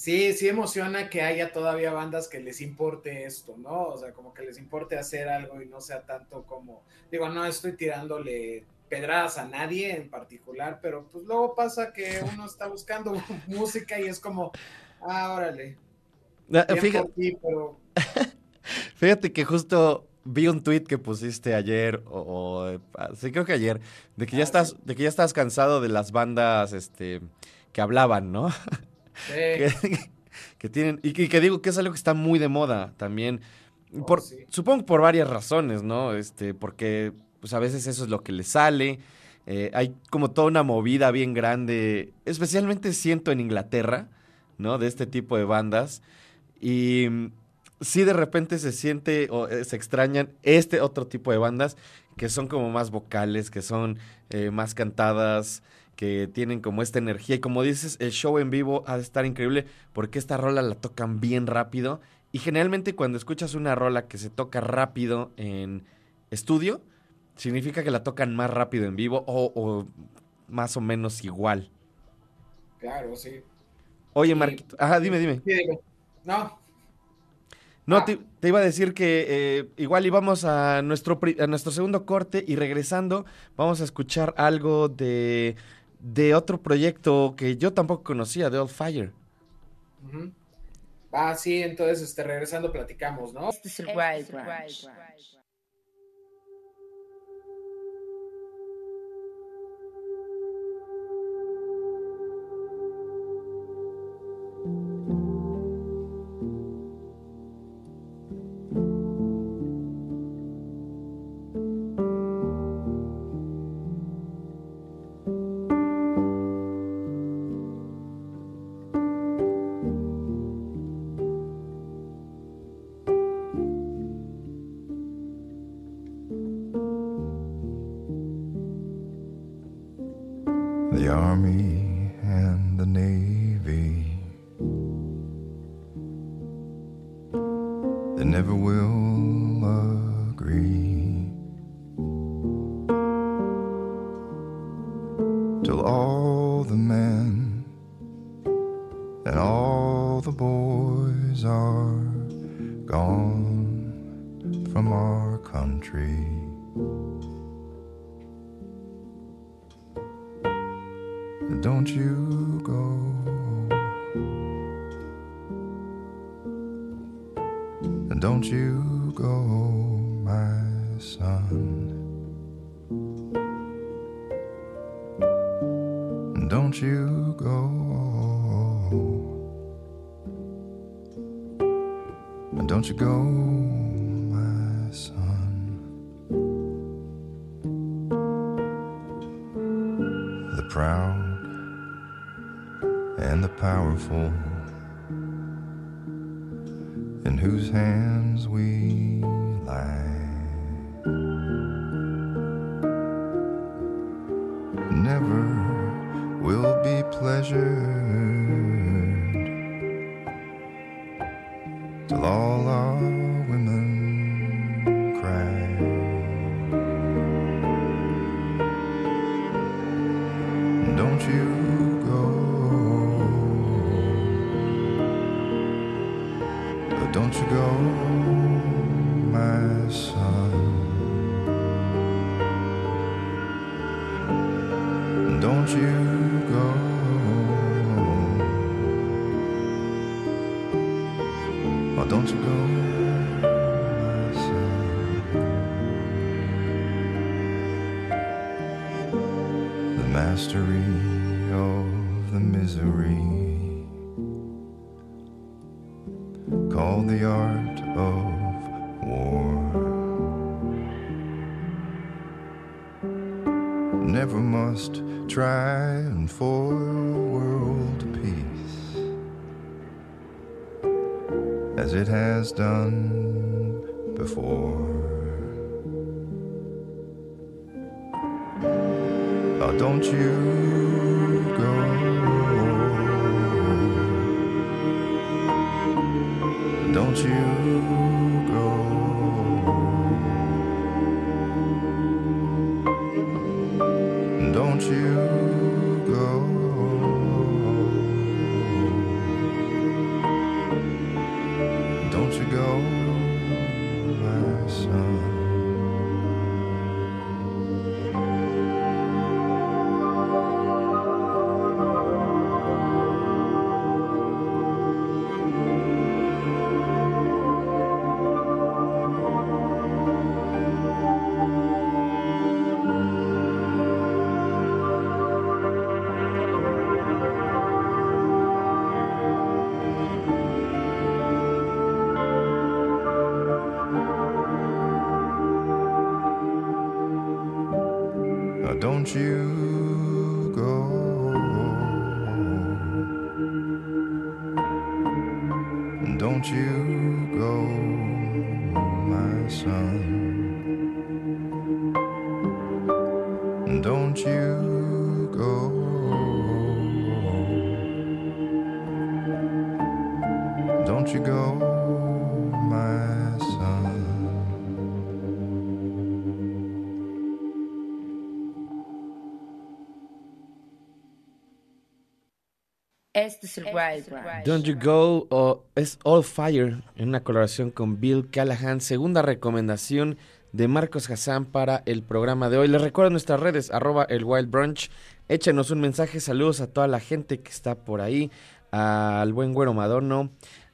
sí, sí emociona que haya todavía bandas que les importe esto, ¿no? O sea, como que les importe hacer algo y no sea tanto como, digo, no estoy tirándole pedradas a nadie en particular, pero pues luego pasa que uno está buscando música y es como, ah, órale. Ah, Fíjate, por ti, pero Fíjate que justo vi un tweet que pusiste ayer, o, o, eh, sí creo que ayer, de que ya Ah, estás, de que ya estás cansado de las bandas este que hablaban, ¿no? Sí, que, que tienen, y que, y que digo que es algo que está muy de moda también. Oh, Por, sí. Supongo por varias razones, ¿no? Este, porque pues a veces eso es lo que les sale. eh, hay como toda una movida bien grande, especialmente siento en Inglaterra, ¿no? De este tipo de bandas. Y mm, sí de repente se siente o eh, se extrañan este otro tipo de bandas que son como más vocales, que son eh, más cantadas, que tienen como esta energía. Y como dices, el show en vivo ha de estar increíble porque esta rola la tocan bien rápido. Y generalmente cuando escuchas una rola que se toca rápido en estudio, significa que la tocan más rápido en vivo o, o más o menos igual. claro, sí. Oye. Marquito, ajá, dime, dime. No, No, Ah. te, te iba a decir que eh, igual íbamos a nuestro, a nuestro segundo corte y regresando vamos a escuchar algo de, de otro proyecto que yo tampoco conocía, de Old Fire. ujú. Ah, sí, entonces, este, regresando platicamos, ¿no? Este es el Wild Branch. the Don't you go. Don't you go, my son. Don't you go. Don't you go, my son. The proud and the powerful, in whose hands we lie, never will be pleasured till all our Este es el Wild Branch. Don't You Go o es All Fire en una colaboración con Bill Callahan. Segunda recomendación de Marcos Hassan para el programa de hoy. Les recuerdo nuestras redes, arroba el Wild Brunch. Échenos un mensaje, saludos a toda la gente que está por ahí, al buen Güero Madono,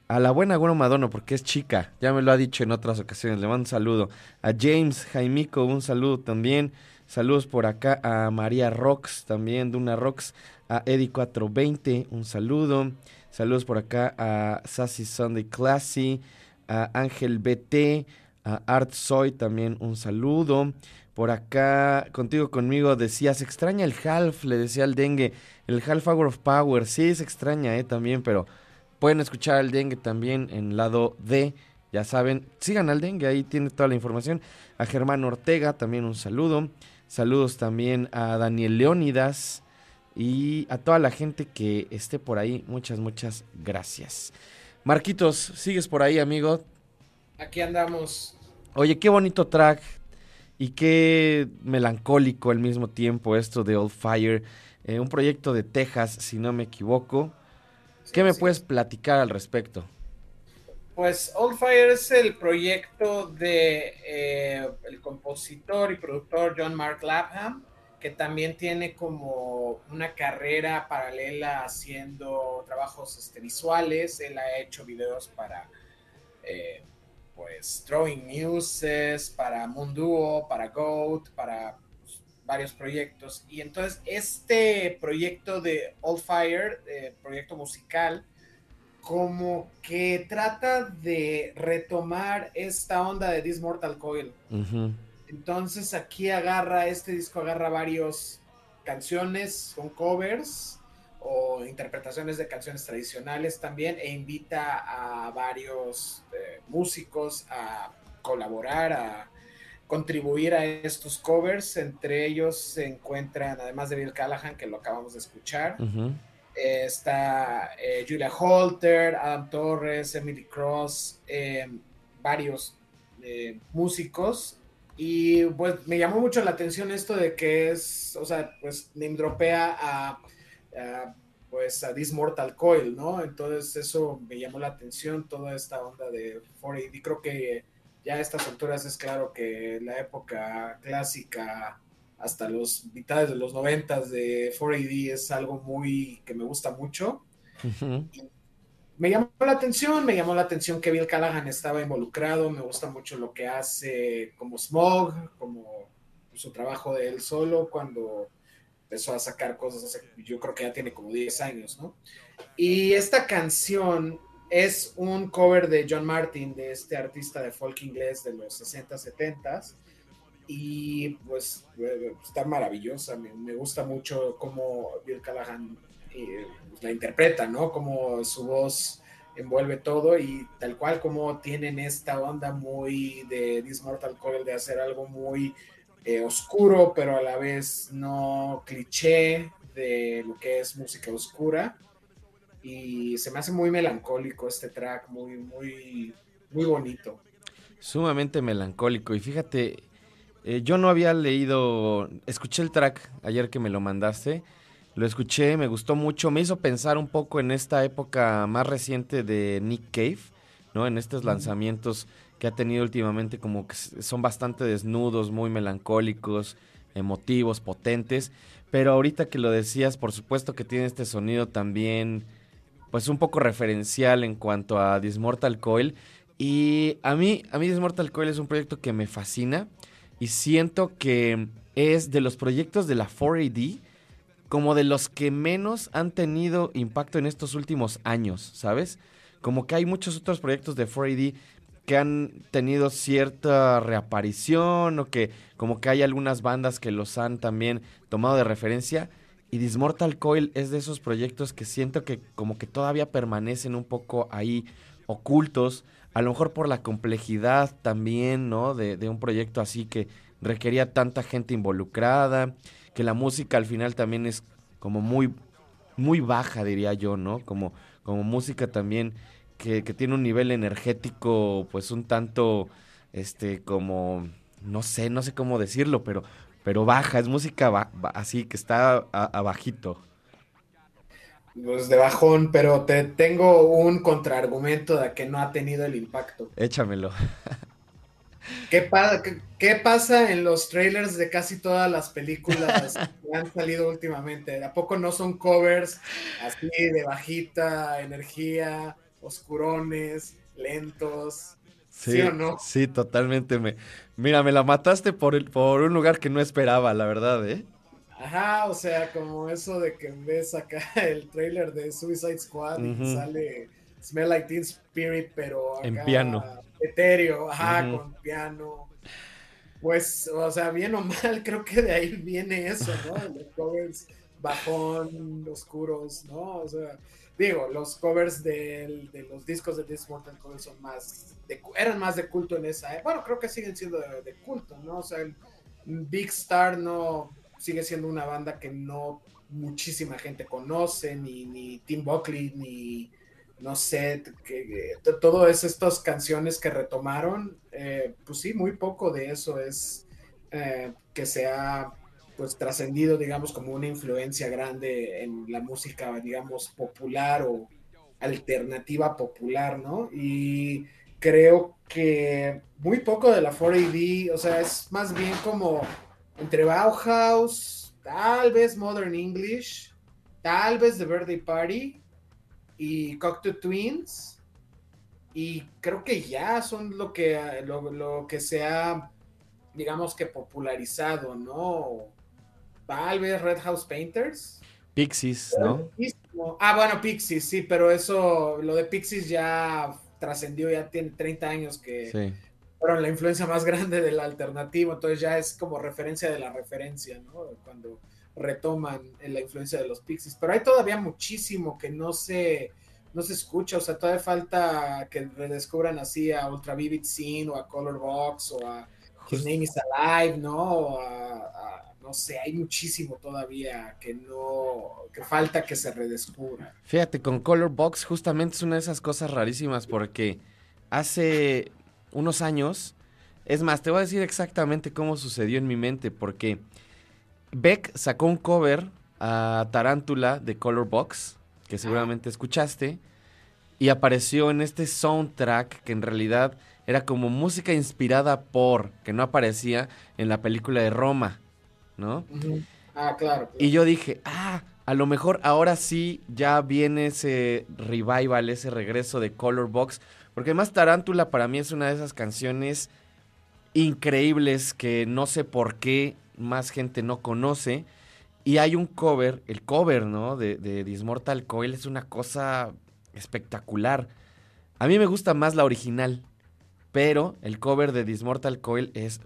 a la buena Güero Madono porque es chica, ya me lo ha dicho en otras ocasiones, le mando un saludo. A James Jaimico, un saludo también. Saludos por acá a María Rox, también Duna Rox, a Eddie420, un saludo. Saludos por acá a Sassy Sunday Classy, a Ángel BT, a Art Soy también un saludo. Por acá, contigo, conmigo, decía, se extraña el half, le decía al dengue, el half hour of power, sí se extraña, eh, también, pero pueden escuchar al dengue también en lado D, ya saben, sigan al dengue, ahí tiene toda la información. A Germán Ortega también un saludo. Saludos también a Daniel Leónidas y a toda la gente que esté por ahí. Muchas, muchas gracias. Marquitos, ¿sigues por ahí, amigo? Aquí andamos. Oye, qué bonito track y qué melancólico al mismo tiempo esto de Old Fire. eh, un proyecto de Texas, si no me equivoco. ¿Qué me Sí. puedes platicar al respecto? Pues Old Fire es el proyecto de eh, el compositor y productor John Mark Lapham, que también tiene como una carrera paralela haciendo trabajos este, visuales. Él ha hecho videos para eh, pues Drawing Muses, para Munduo, para Goat, para pues, varios proyectos. Y entonces este proyecto de Old Fire, eh, proyecto musical, como que trata de retomar esta onda de This Mortal Coil. Entonces aquí agarra, este disco agarra varios canciones con covers o interpretaciones de canciones tradicionales también e invita a varios eh, músicos a colaborar, a contribuir a estos covers. Entre ellos se encuentran, además de Bill Callahan, que lo acabamos de escuchar, eh, está eh, Julia Holter, Adam Torres, Emily Cross, eh, varios músicos. Y pues me llamó mucho la atención esto de que es, o sea, pues name dropea a, a, pues a This Mortal Coil, ¿no? Entonces eso me llamó la atención, toda esta onda de 4AD. Y creo que ya a estas alturas es claro que la época clásica hasta los mitades de los noventas de 4AD es algo muy que me gusta mucho. Ujú. Me llamó la atención, me llamó la atención que Bill Callahan estaba involucrado, me gusta mucho lo que hace como Smog, como su trabajo de él solo cuando empezó a sacar cosas yo creo que ya tiene como 10 años, ¿no? Y esta canción es un cover de John Martin, de este artista de folk inglés de los 60, 70 y pues eh, está maravillosa, me, me gusta mucho cómo Bill Callahan eh, la interpreta, ¿no? Como su voz envuelve todo y tal cual como tienen esta onda muy de This Mortal Coil de hacer algo muy eh, oscuro, pero a la vez no cliché de lo que es música oscura. Y se me hace muy melancólico este track, muy, muy, muy bonito. Sumamente melancólico. Y fíjate, eh, yo no había leído, escuché el track ayer que me lo mandaste, lo escuché, me gustó mucho, me hizo pensar un poco en esta época más reciente de Nick Cave, ¿no? En estos lanzamientos que ha tenido últimamente como que son bastante desnudos, muy melancólicos, emotivos, potentes, pero ahorita que lo decías, por supuesto que tiene este sonido también, pues un poco referencial en cuanto a Dismortal Coil, y a mí, a mí Dismortal Coil es un proyecto que me fascina, y siento que es de los proyectos de la 4AD como de los que menos han tenido impacto en estos últimos años, ¿sabes? Como que hay muchos otros proyectos de 4AD que han tenido cierta reaparición o que como que hay algunas bandas que los han también tomado de referencia y Dismortal Coil es de esos proyectos que siento que como que todavía permanecen un poco ahí ocultos, a lo mejor por la complejidad también, ¿no? De, de un proyecto así que requería tanta gente involucrada, que la música al final también es como muy, muy baja, diría yo, ¿no? Como, como música también que, que tiene un nivel energético, pues un tanto, este, como, no sé, no sé cómo decirlo, pero, pero baja, es música ba- así que está abajito. Pues de bajón, pero te tengo un contraargumento de que no ha tenido el impacto. Échamelo. ¿Qué, pa- qué- qué pasa en los trailers de casi todas las películas que han salido últimamente? ¿A poco no son covers así de bajita energía, oscurones, lentos? ¿Sí o no? Sí, totalmente. Me, mira, me la mataste por, el, por un lugar que no esperaba, la verdad, ¿eh? Ajá, o sea, como eso de que ves acá el trailer de Suicide Squad y que Ujú. sale Smell Like Teen Spirit, pero En piano. Etéreo, ajá, con piano. Pues, o sea, bien o mal, creo que de ahí viene eso, ¿no? Los covers bajón, oscuros, ¿no? O sea, digo, los covers del- de, los discos de This Mortal Coil son más, de, eran más de culto en esa época. Bueno, creo que siguen siendo de, de culto, ¿no? O sea, el Big Star no sigue siendo una banda que no muchísima gente conoce, ni, ni Tim Buckley, ni no sé, que, que- to- todas estas canciones que retomaron, eh, pues sí, muy poco de eso es eh, que se ha pues trascendido, digamos, como una influencia grande en la música, digamos, popular o alternativa popular, ¿no? Y creo que muy poco de la 4AD, o sea, es más bien como entre Bauhaus, tal vez Modern English, tal vez The Birthday Party y Cocteau Twins. Y creo que ya son lo que, lo, lo que se ha, digamos que popularizado, ¿no? Tal vez Red House Painters. Pixies, ¿no? Ah, bueno, Pixies, sí, pero eso, lo de Pixies ya trascendió, ya tiene 30 años que Sí. fueron la influencia más grande del alternativo, entonces ya es como referencia de la referencia, ¿no? Cuando retoman la influencia de los Pixies, pero hay todavía muchísimo que no se, no se escucha, o sea, todavía falta que redescubran así a Ultra Vivid Scene o a Color Box o a His Name is Alive, ¿no? O a, a- no sé, hay muchísimo todavía que no, que falta que se redescubra. Fíjate, con Color Box justamente es una de esas cosas rarísimas porque hace unos años, es más, te voy a decir exactamente cómo sucedió en mi mente, porque Beck sacó un cover a Tarántula de Color Box, que seguramente escuchaste, y apareció en este soundtrack que en realidad era como música inspirada por, que no aparecía en la película de Roma, ¿no? Ah, claro. claro. Y yo dije, ah, a lo mejor ahora sí ya viene ese revival, ese regreso de Color Box. Porque además Tarántula para mí es una de esas canciones increíbles que no sé por qué más gente no conoce. Y hay un cover, el cover, ¿no? De, de Dismortal Coil es una cosa espectacular. A mí me gusta más la original, pero el cover de This Mortal Coil es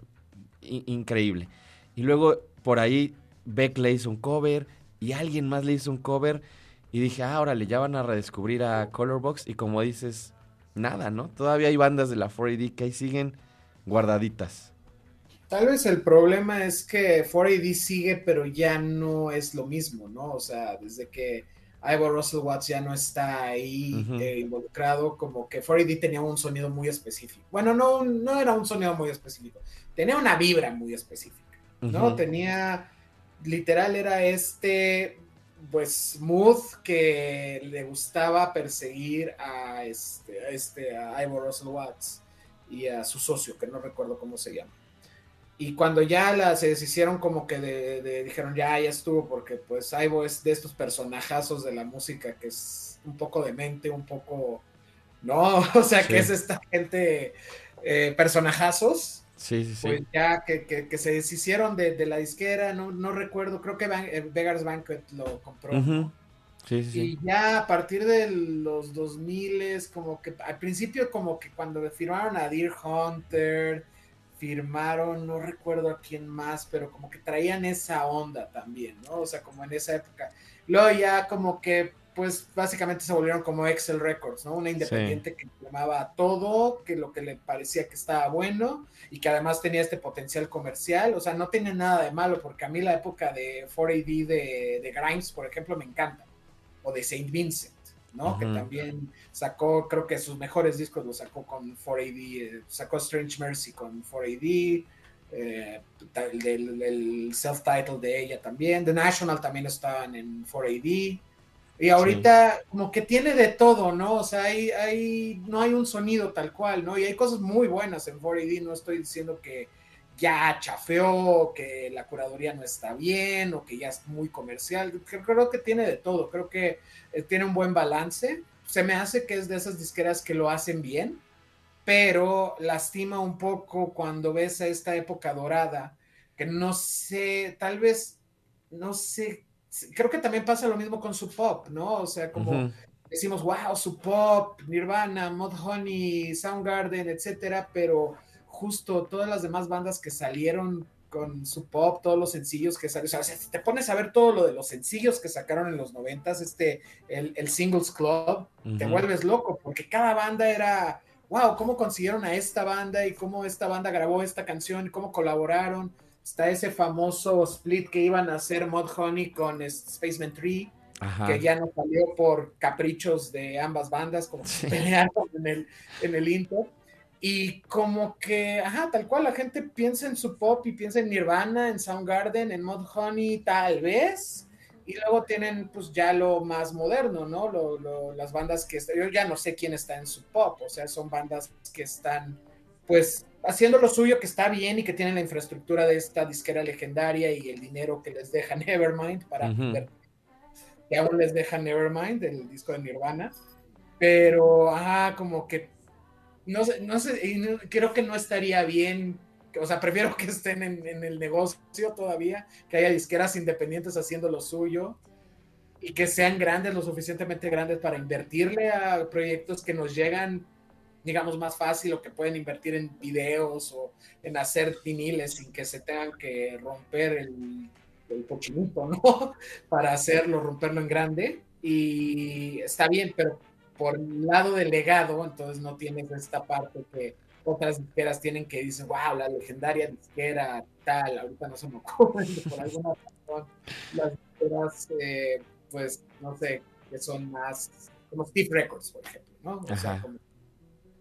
increíble. Y luego por ahí Beck le hizo un cover y alguien más le hizo un cover y dije, ah, órale, ya van a redescubrir a Colorbox y como dices, nada, ¿no? Todavía hay bandas de la 4AD que ahí siguen guardaditas. Tal vez el problema es que 4AD sigue, pero ya no es lo mismo, ¿no? O sea, desde que Ivor Russell Watts ya no está ahí eh, involucrado, como que 4AD tenía un sonido muy específico. Bueno, no, no era un sonido muy específico, tenía una vibra muy específica, ¿no? Tenía, literal, era este, pues, smooth que le gustaba perseguir a este, a este, a Ivor Russell Watts y a su socio, que no recuerdo cómo se llama. Y cuando ya se deshicieron como que de, de- dijeron ya, ya estuvo, porque pues Ivo es de estos personajazos de la música que es un poco demente, un poco, no, o sea, que es esta gente, eh, personajazos, Sí, sí, sí. pues ya que, que- que se deshicieron de, de la disquera, no, no recuerdo, creo que eh, Vegas Banquet lo compró. Sí, sí. Y ya a partir de los 2000 como que al principio como que cuando firmaron a Deer Hunter, firmaron, no recuerdo a quién más, pero como que traían esa onda también, ¿no? O sea, como en esa época. Luego ya como que pues básicamente se volvieron como Excel Records, ¿no? Una independiente que llamaba todo, que lo que le parecía que estaba bueno y que además tenía este potencial comercial, o sea, no tiene nada de malo porque a mí la época de 4AD de, de Grimes, por ejemplo, me encanta o de Saint Vincent, ¿no? Que también sacó, creo que sus mejores discos los sacó con 4AD, eh, sacó Strange Mercy con 4AD, eh, el, self-titled de ella también, The National también estaban en 4AD. Y ahorita como que tiene de todo, ¿no? O sea, hay, hay, no hay un sonido tal cual, ¿no? Y hay cosas muy buenas en 4AD, no estoy diciendo que ya chafeó, que la curaduría no está bien o que ya es muy comercial. Creo, que tiene de todo, creo que eh, tiene un buen balance. Se me hace que es de esas disqueras que lo hacen bien, pero lastima un poco cuando ves a esta época dorada, que no sé, tal vez, no sé, creo que también pasa lo mismo con su pop, ¿no? O sea, como decimos, wow, su pop, Nirvana, Mudhoney, Soundgarden, etcétera, pero justo todas las demás bandas que salieron con su pop, todos los sencillos que salieron, o sea, si te pones a ver todo lo de los sencillos que sacaron en los noventas, este, el, el Singles Club, te Ujú. vuelves loco, porque cada banda era, wow, cómo consiguieron a esta banda y cómo esta banda grabó esta canción y cómo colaboraron. Está ese famoso split que iban a hacer Mudhoney con este, Spaceman 3 Ajá. que ya no salió por caprichos de ambas bandas, como Sí. pelearon en el, en el Inter. Y como que, ajá, tal cual la gente piensa en su pop y piensa en Nirvana, en Soundgarden, en Mudhoney, tal vez. Y luego tienen pues ya lo más moderno, ¿no? Lo- lo- las bandas que yo ya no sé quién está en su pop, o sea, son bandas que están pues haciendo lo suyo que está bien y que tienen la infraestructura de esta disquera legendaria y el dinero que les deja Nevermind para ver que aún les deja Nevermind, el disco de Nirvana, pero ajá, como que no sé, no sé, no- creo que no estaría bien, o sea, prefiero que estén en, en el negocio todavía, que haya disqueras independientes haciendo lo suyo y que sean grandes, lo suficientemente grandes para invertirle a proyectos que nos llegan, digamos, más fácil o que pueden invertir en videos o en hacer viniles sin que se tengan que romper el, el ¿no? Para hacerlo, romperlo en grande. Y está bien, pero por el lado del legado, entonces no tienes esta parte que otras disqueras tienen que dicen, wow, la legendaria disquera tal, ahorita no se me ocurre, por alguna razón, las disqueras, eh, pues, no sé, que son más, como Steve Records, por ejemplo, ¿no? O sea, como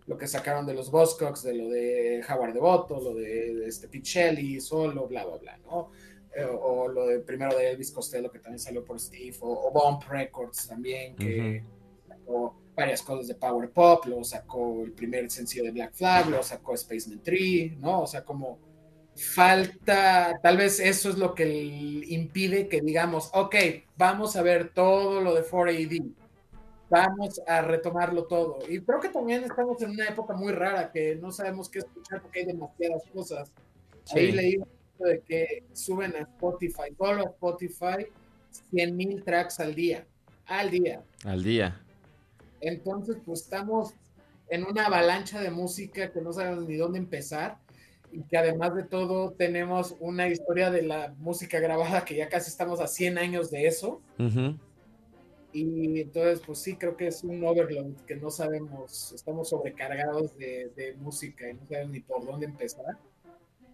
lo que sacaron de los Buzzcocks, de lo de Howard Devoto, lo de, de este Pete Shelley, solo, bla, bla, bla, ¿no? Eh, o lo de primero de Elvis Costello, que también salió por Steve, o, o Bump Records también, que sacó varias cosas de Power Pop, luego sacó el primer sencillo de Black Flag, luego sacó Spaceman 3, ¿no? O sea, como falta, tal vez eso es lo que impide que digamos, ok, vamos a ver todo lo de 4AD, vamos a retomarlo todo. Y creo que también estamos en una época muy rara que no sabemos qué escuchar porque hay demasiadas cosas. Ahí Sí. leí un poco de que suben a Spotify, solo a Spotify, 100 mil tracks al día, al día. Al día. Entonces, pues estamos en una avalancha de música que no sabemos ni dónde empezar y que además de todo tenemos una historia de la música grabada que ya casi estamos a 100 años de eso. Ujú. Y entonces, pues sí, creo que es un overload que no sabemos, estamos sobrecargados de, de música y no sabemos ni por dónde empezar.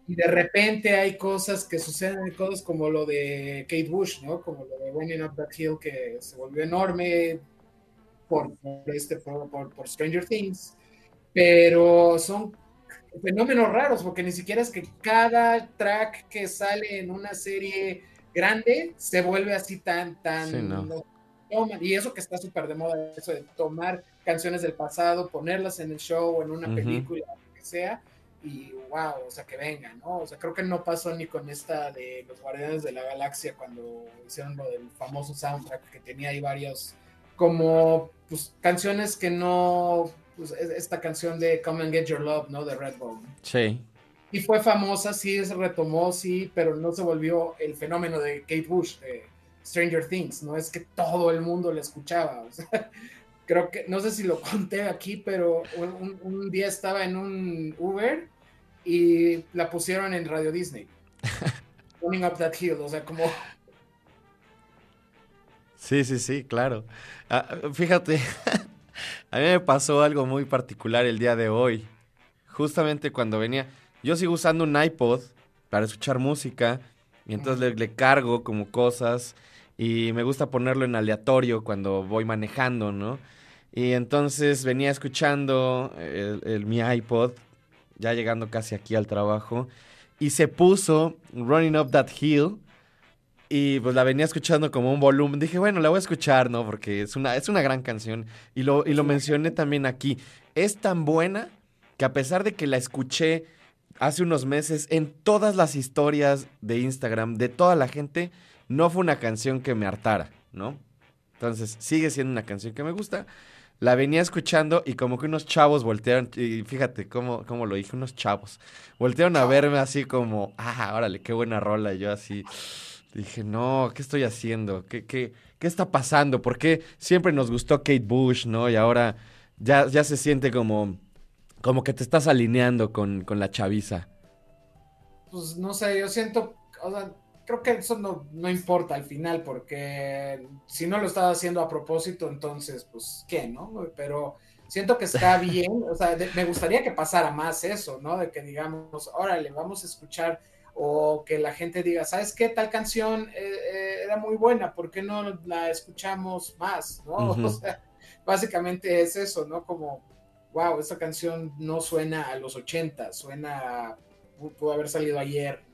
Y de repente hay cosas que suceden, cosas como lo de Kate Bush, ¿no? Como lo de Running Up That Hill, que se volvió enorme por, por este, por, por- por Stranger Things. Pero son fenómenos raros, porque ni siquiera es que cada track que sale en una serie grande se vuelve así tan, tan... Sí, no. y eso que está súper de moda, eso de tomar canciones del pasado, ponerlas en el show o en una Ujú. película, lo que sea, y wow, o sea, que venga, ¿no? O sea, creo que no pasó ni con esta de los Guardianes de la Galaxia cuando hicieron lo del famoso soundtrack que tenía ahí varios, como, pues, canciones que no, pues, es- esta canción de Come and Get Your Love, ¿no? De Redbone. Sí. Y fue famosa, sí, se retomó, sí, pero no se volvió el fenómeno de Kate Bush, de Stranger Things, no es que todo el mundo la escuchaba. o sea, creo que, no sé si lo conté aquí, pero un- un día estaba en un Uber y la pusieron en Radio Disney. Running Up That Hill, o sea, como, Sí, sí, sí, claro. Ah, fíjate, a mí me pasó algo muy particular el día de hoy. Justamente cuando venía, yo sigo usando un iPod para escuchar música y entonces le, le cargo como cosas y me gusta ponerlo en aleatorio cuando voy manejando, ¿no? Y entonces venía escuchando el, el- mi iPod, ya llegando casi aquí al trabajo, y se puso Running Up That Hill. Y pues la venía escuchando como un volumen. Dije, bueno, la voy a escuchar, ¿no? Porque es una, es una gran canción. Y lo, y lo mencioné también aquí. Es tan buena que a pesar de que la escuché hace unos meses en todas las historias de Instagram de toda la gente, no fue una canción que me hartara, ¿no? Entonces, sigue siendo una canción que me gusta. La venía escuchando y como que unos chavos voltearon, y fíjate cómo, cómo lo dije, unos chavos, voltearon a verme así como, ah, órale, qué buena rola. Y yo así, Dije, no, ¿qué estoy haciendo? ¿Qué, qué, qué está pasando? ¿Por qué siempre nos gustó Kate Bush, no? Y ahora ya, ya se siente como, como que te estás alineando con, con la chaviza. pues no sé, yo siento, o sea, creo que eso no, no importa al final, porque si no lo estaba haciendo a propósito, entonces, pues, ¿qué, no? Pero siento que está bien, o sea, de- me gustaría que pasara más eso, ¿no? De que digamos, órale, vamos a escuchar, o que la gente diga, ¿sabes qué? Tal canción eh, eh, era muy buena, ¿por qué no la escuchamos más, ¿no? Ujú. O sea, básicamente es eso, ¿no? Como, wow, esta canción no suena a los 80, suena, a- pudo haber salido ayer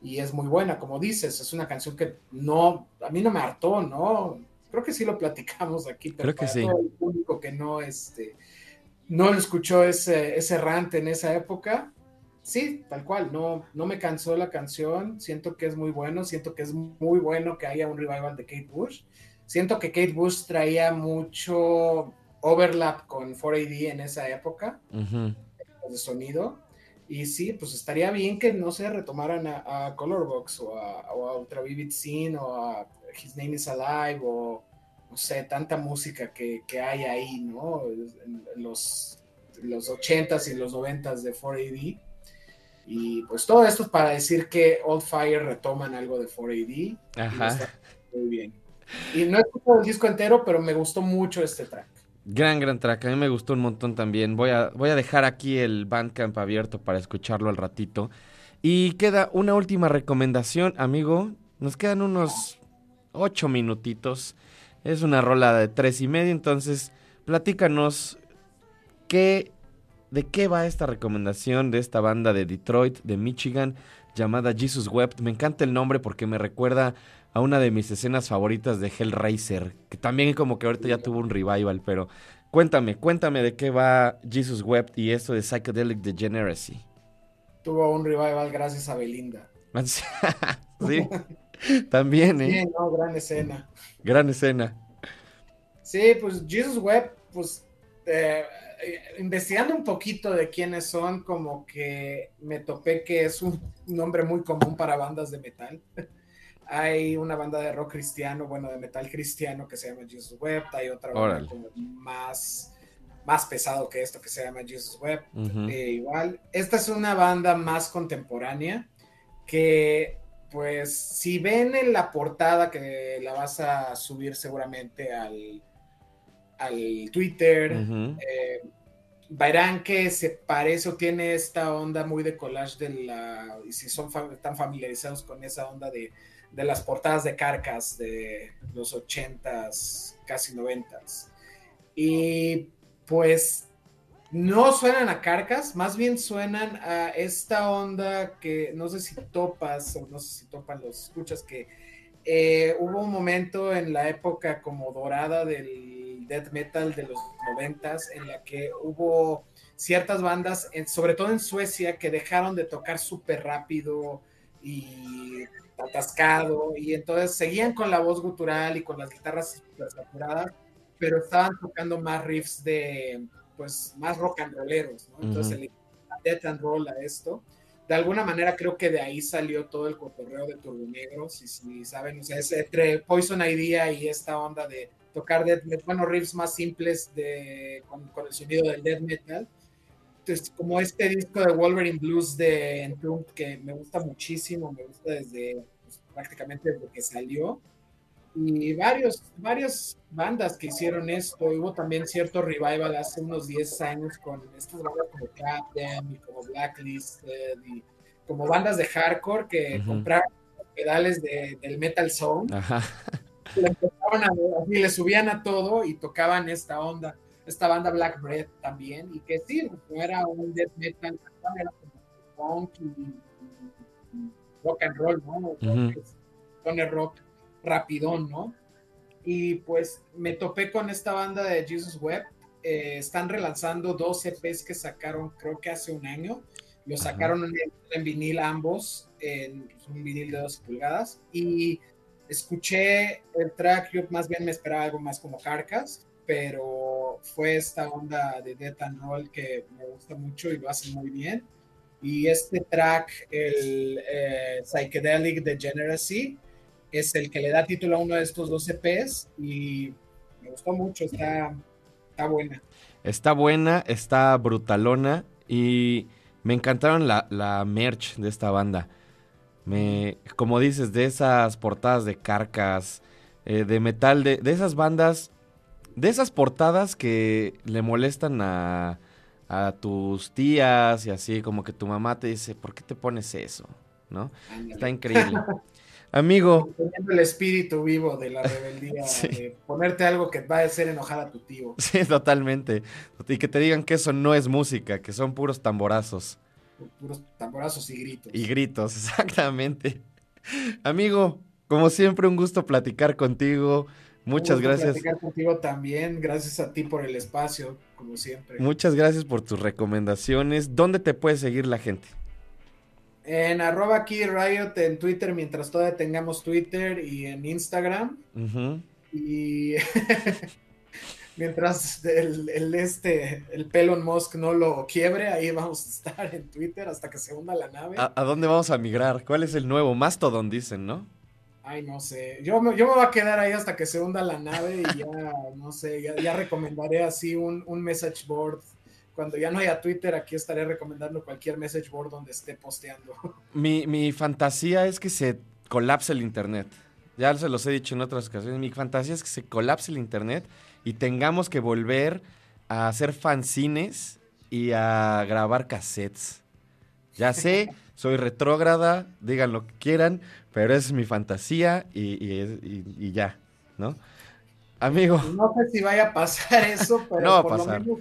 y es muy buena, como dices, es una canción que no, a mí no me hartó, ¿no? Creo que sí lo platicamos aquí, pero Creo que para sí. todo el público que no, este, no lo escuchó ese, ese rant en esa época, sí, tal cual, no, no me cansó la canción, siento que es muy bueno, siento que es muy bueno que haya un revival de Kate Bush, siento que Kate Bush traía mucho overlap con 4AD en esa época Ujú. de sonido. Y sí, pues estaría bien que no se retomaran a, a Colorbox o a, o a Ultra Vivid Scene o a His Name is Alive o no sé, tanta música que, que hay ahí, ¿no? En, en los, los 80s y los 90s de 4AD. Y pues todo esto es para decir que Old Fire retoman algo de 4AD. y lo Ajá. muy bien. Y no he escuchado el disco entero, pero me gustó mucho este track. Gran, gran track. A mí me gustó un montón también. Voy a, voy a dejar aquí el Bandcamp abierto para escucharlo al ratito. Y queda una última recomendación, amigo. Nos quedan unos ocho minutitos. Es una rola de tres y medio, entonces platícanos qué, de qué va esta recomendación de esta banda de Detroit, de Michigan, llamada Jesus Wept. Me encanta el nombre porque me recuerda a una de mis escenas favoritas de Hellraiser, que también como que ahorita ya tuvo un revival, pero cuéntame, cuéntame de qué va Jesus Wept y esto de Psychedelic Degeneracy. Tuvo un revival gracias a Belinda. sí, también, ¿eh? Sí, no, gran escena. Gran escena. Sí, pues Jesus Webb, pues eh, investigando un poquito de quiénes son, como que me topé que es un nombre muy común para bandas de metal. Hay una banda de rock cristiano, bueno, de metal cristiano que se llama Jesus Webb, hay otra banda como más más pesado que esto que se llama Jesus Web. Ujú. Eh, igual, esta es una banda más contemporánea que, pues, si ven en la portada que la vas a subir seguramente al, al Twitter, Ujú. eh, verán que se parece o tiene esta onda muy de collage de la, y si son están familiarizados con esa onda de, de las portadas de carcas de los 80s, casi 90s. Y pues no suenan a carcas, más bien suenan a esta onda que no sé si topas o no sé si topan los escuchas que eh, hubo un momento en la época como dorada del death metal de los noventas en la que hubo ciertas bandas, en- sobre todo en Suecia, que dejaron de tocar súper rápido y atascado y entonces seguían con la voz gutural y con las guitarras saturadas, pero estaban tocando más riffs de, pues, más rock and rolleros, ¿no? Entonces se le llama death and roll a esto de alguna manera creo que de ahí salió todo el cotorreo de Turbo Negro, si, si saben, o sea, es entre Poison Idea y esta onda de tocar death metal, bueno, riffs más simples de, con, con el sonido del death metal. Entonces, como este disco de Wolverine Blues de Entombed que me gusta muchísimo, me gusta desde pues, prácticamente desde que salió. Y varios, varias bandas que hicieron esto. Hubo también cierto revival hace unos 10 años con estas bandas como Captain y como Blacklisted y como bandas de hardcore que Ujú. compraron pedales de- del Metal Zone Ajá. le empezaron a así, le subían a todo y tocaban esta onda, esta banda Black Breath también, y que sí, no era un death metal, era como punk y, y rock and roll, ¿no? Ujú. Pone rock rapidón, ¿no? Y pues me topé con esta banda de Jesus Web. eh, están relanzando dos EPs que sacaron, creo que hace un año. Lo sacaron en, en vinil ambos, en un vinil de 12 pulgadas. Y escuché el track, yo más bien me esperaba algo más como Carcas, pero fue esta onda de Death and Roll que me gusta mucho y lo hacen muy bien. Y este track, el eh, Psychedelic Degeneracy, es el que le da título a uno de estos dos EPs y me gustó mucho, está, está buena. Está buena, está brutalona y me encantaron la, la merch de esta banda. Me, como dices, de esas portadas de carcas, eh, de metal, de, de esas bandas, de esas portadas que le molestan a, a tus tías y así, como que tu mamá te dice, ¿por qué te pones eso? ¿No? Está increíble. Amigo, Teniendo el espíritu vivo de la rebeldía, Sí. de ponerte algo que va a hacer enojar a tu tío. sí, totalmente. Y que te digan que eso no es música, que son puros tamborazos. Puros tamborazos y gritos. Y gritos, exactamente. Amigo, como siempre, un gusto platicar contigo. Muchas Un gusto gracias. platicar contigo también. Gracias a ti por el espacio, como siempre. Muchas gracias por tus recomendaciones. ¿Dónde te puede seguir la gente? En arroba aquí Riot en Twitter, mientras todavía tengamos Twitter y en Instagram. Y mientras el, el este, el Pelon Musk no lo quiebre, ahí vamos a estar en Twitter hasta que se hunda la nave. ¿A, a dónde vamos a migrar? ¿Cuál es el nuevo? Mastodon, dicen, ¿no? Ay, no sé. Yo me, yo me voy a quedar ahí hasta que se hunda la nave y ya, no sé, ya, ya recomendaré así un, un message board. Cuando ya no haya Twitter, aquí estaré recomendando cualquier message board donde esté posteando. Mi, mi fantasía es que se colapse el internet. Ya se los he dicho en otras ocasiones. Mi fantasía es que se colapse el internet y tengamos que volver a hacer fanzines y a grabar cassettes. Ya sé, soy retrógrada, digan lo que quieran, pero es mi fantasía y, y es- y- y ya, ¿no? Amigo, No sé si vaya a pasar eso, pero No va a por pasar. lo menos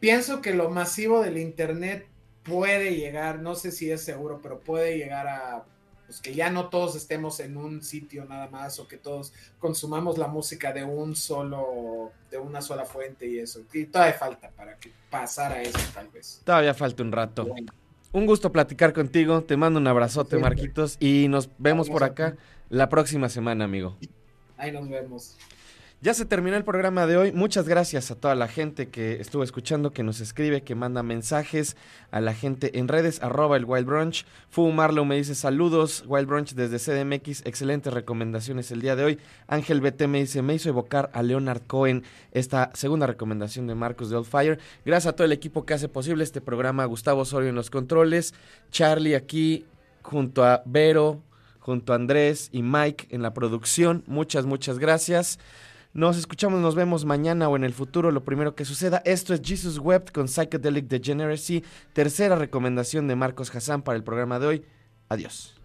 pienso que lo masivo del internet puede llegar, no sé si es seguro, pero puede llegar a pues que ya no todos estemos en un sitio nada más o que todos consumamos la música de un solo, de una sola fuente y eso. Y todavía falta para que pasara eso tal vez. todavía falta un rato. Bueno, Un gusto platicar contigo. Te mando un abrazote, Siempre. Marquitos. Y nos vemos por a acá la próxima semana, amigo. ahí nos vemos. Ya se terminó el programa de hoy. Muchas gracias a toda la gente que estuvo escuchando, que nos escribe, que manda mensajes, a la gente en redes, arroba el Wild Brunch. Fu Marlow me dice saludos, Wild Brunch desde CDMX, excelentes recomendaciones el día de hoy. Ángel BT me dice, me hizo evocar a Leonard Cohen, esta segunda recomendación de Marcos de Old Fire. Gracias a todo el equipo que hace posible este programa, Gustavo Osorio en los controles, Charlie aquí junto a Vero, junto a Andrés y Mike en la producción. Muchas, muchas gracias. Nos escuchamos, nos vemos mañana o en el futuro, lo primero que suceda. Esto es Jesus Wept con Psychedelic Degeneracy, tercera recomendación de Marcos Hassan para el programa de hoy. Adiós.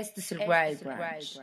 Este es el Wild Branch.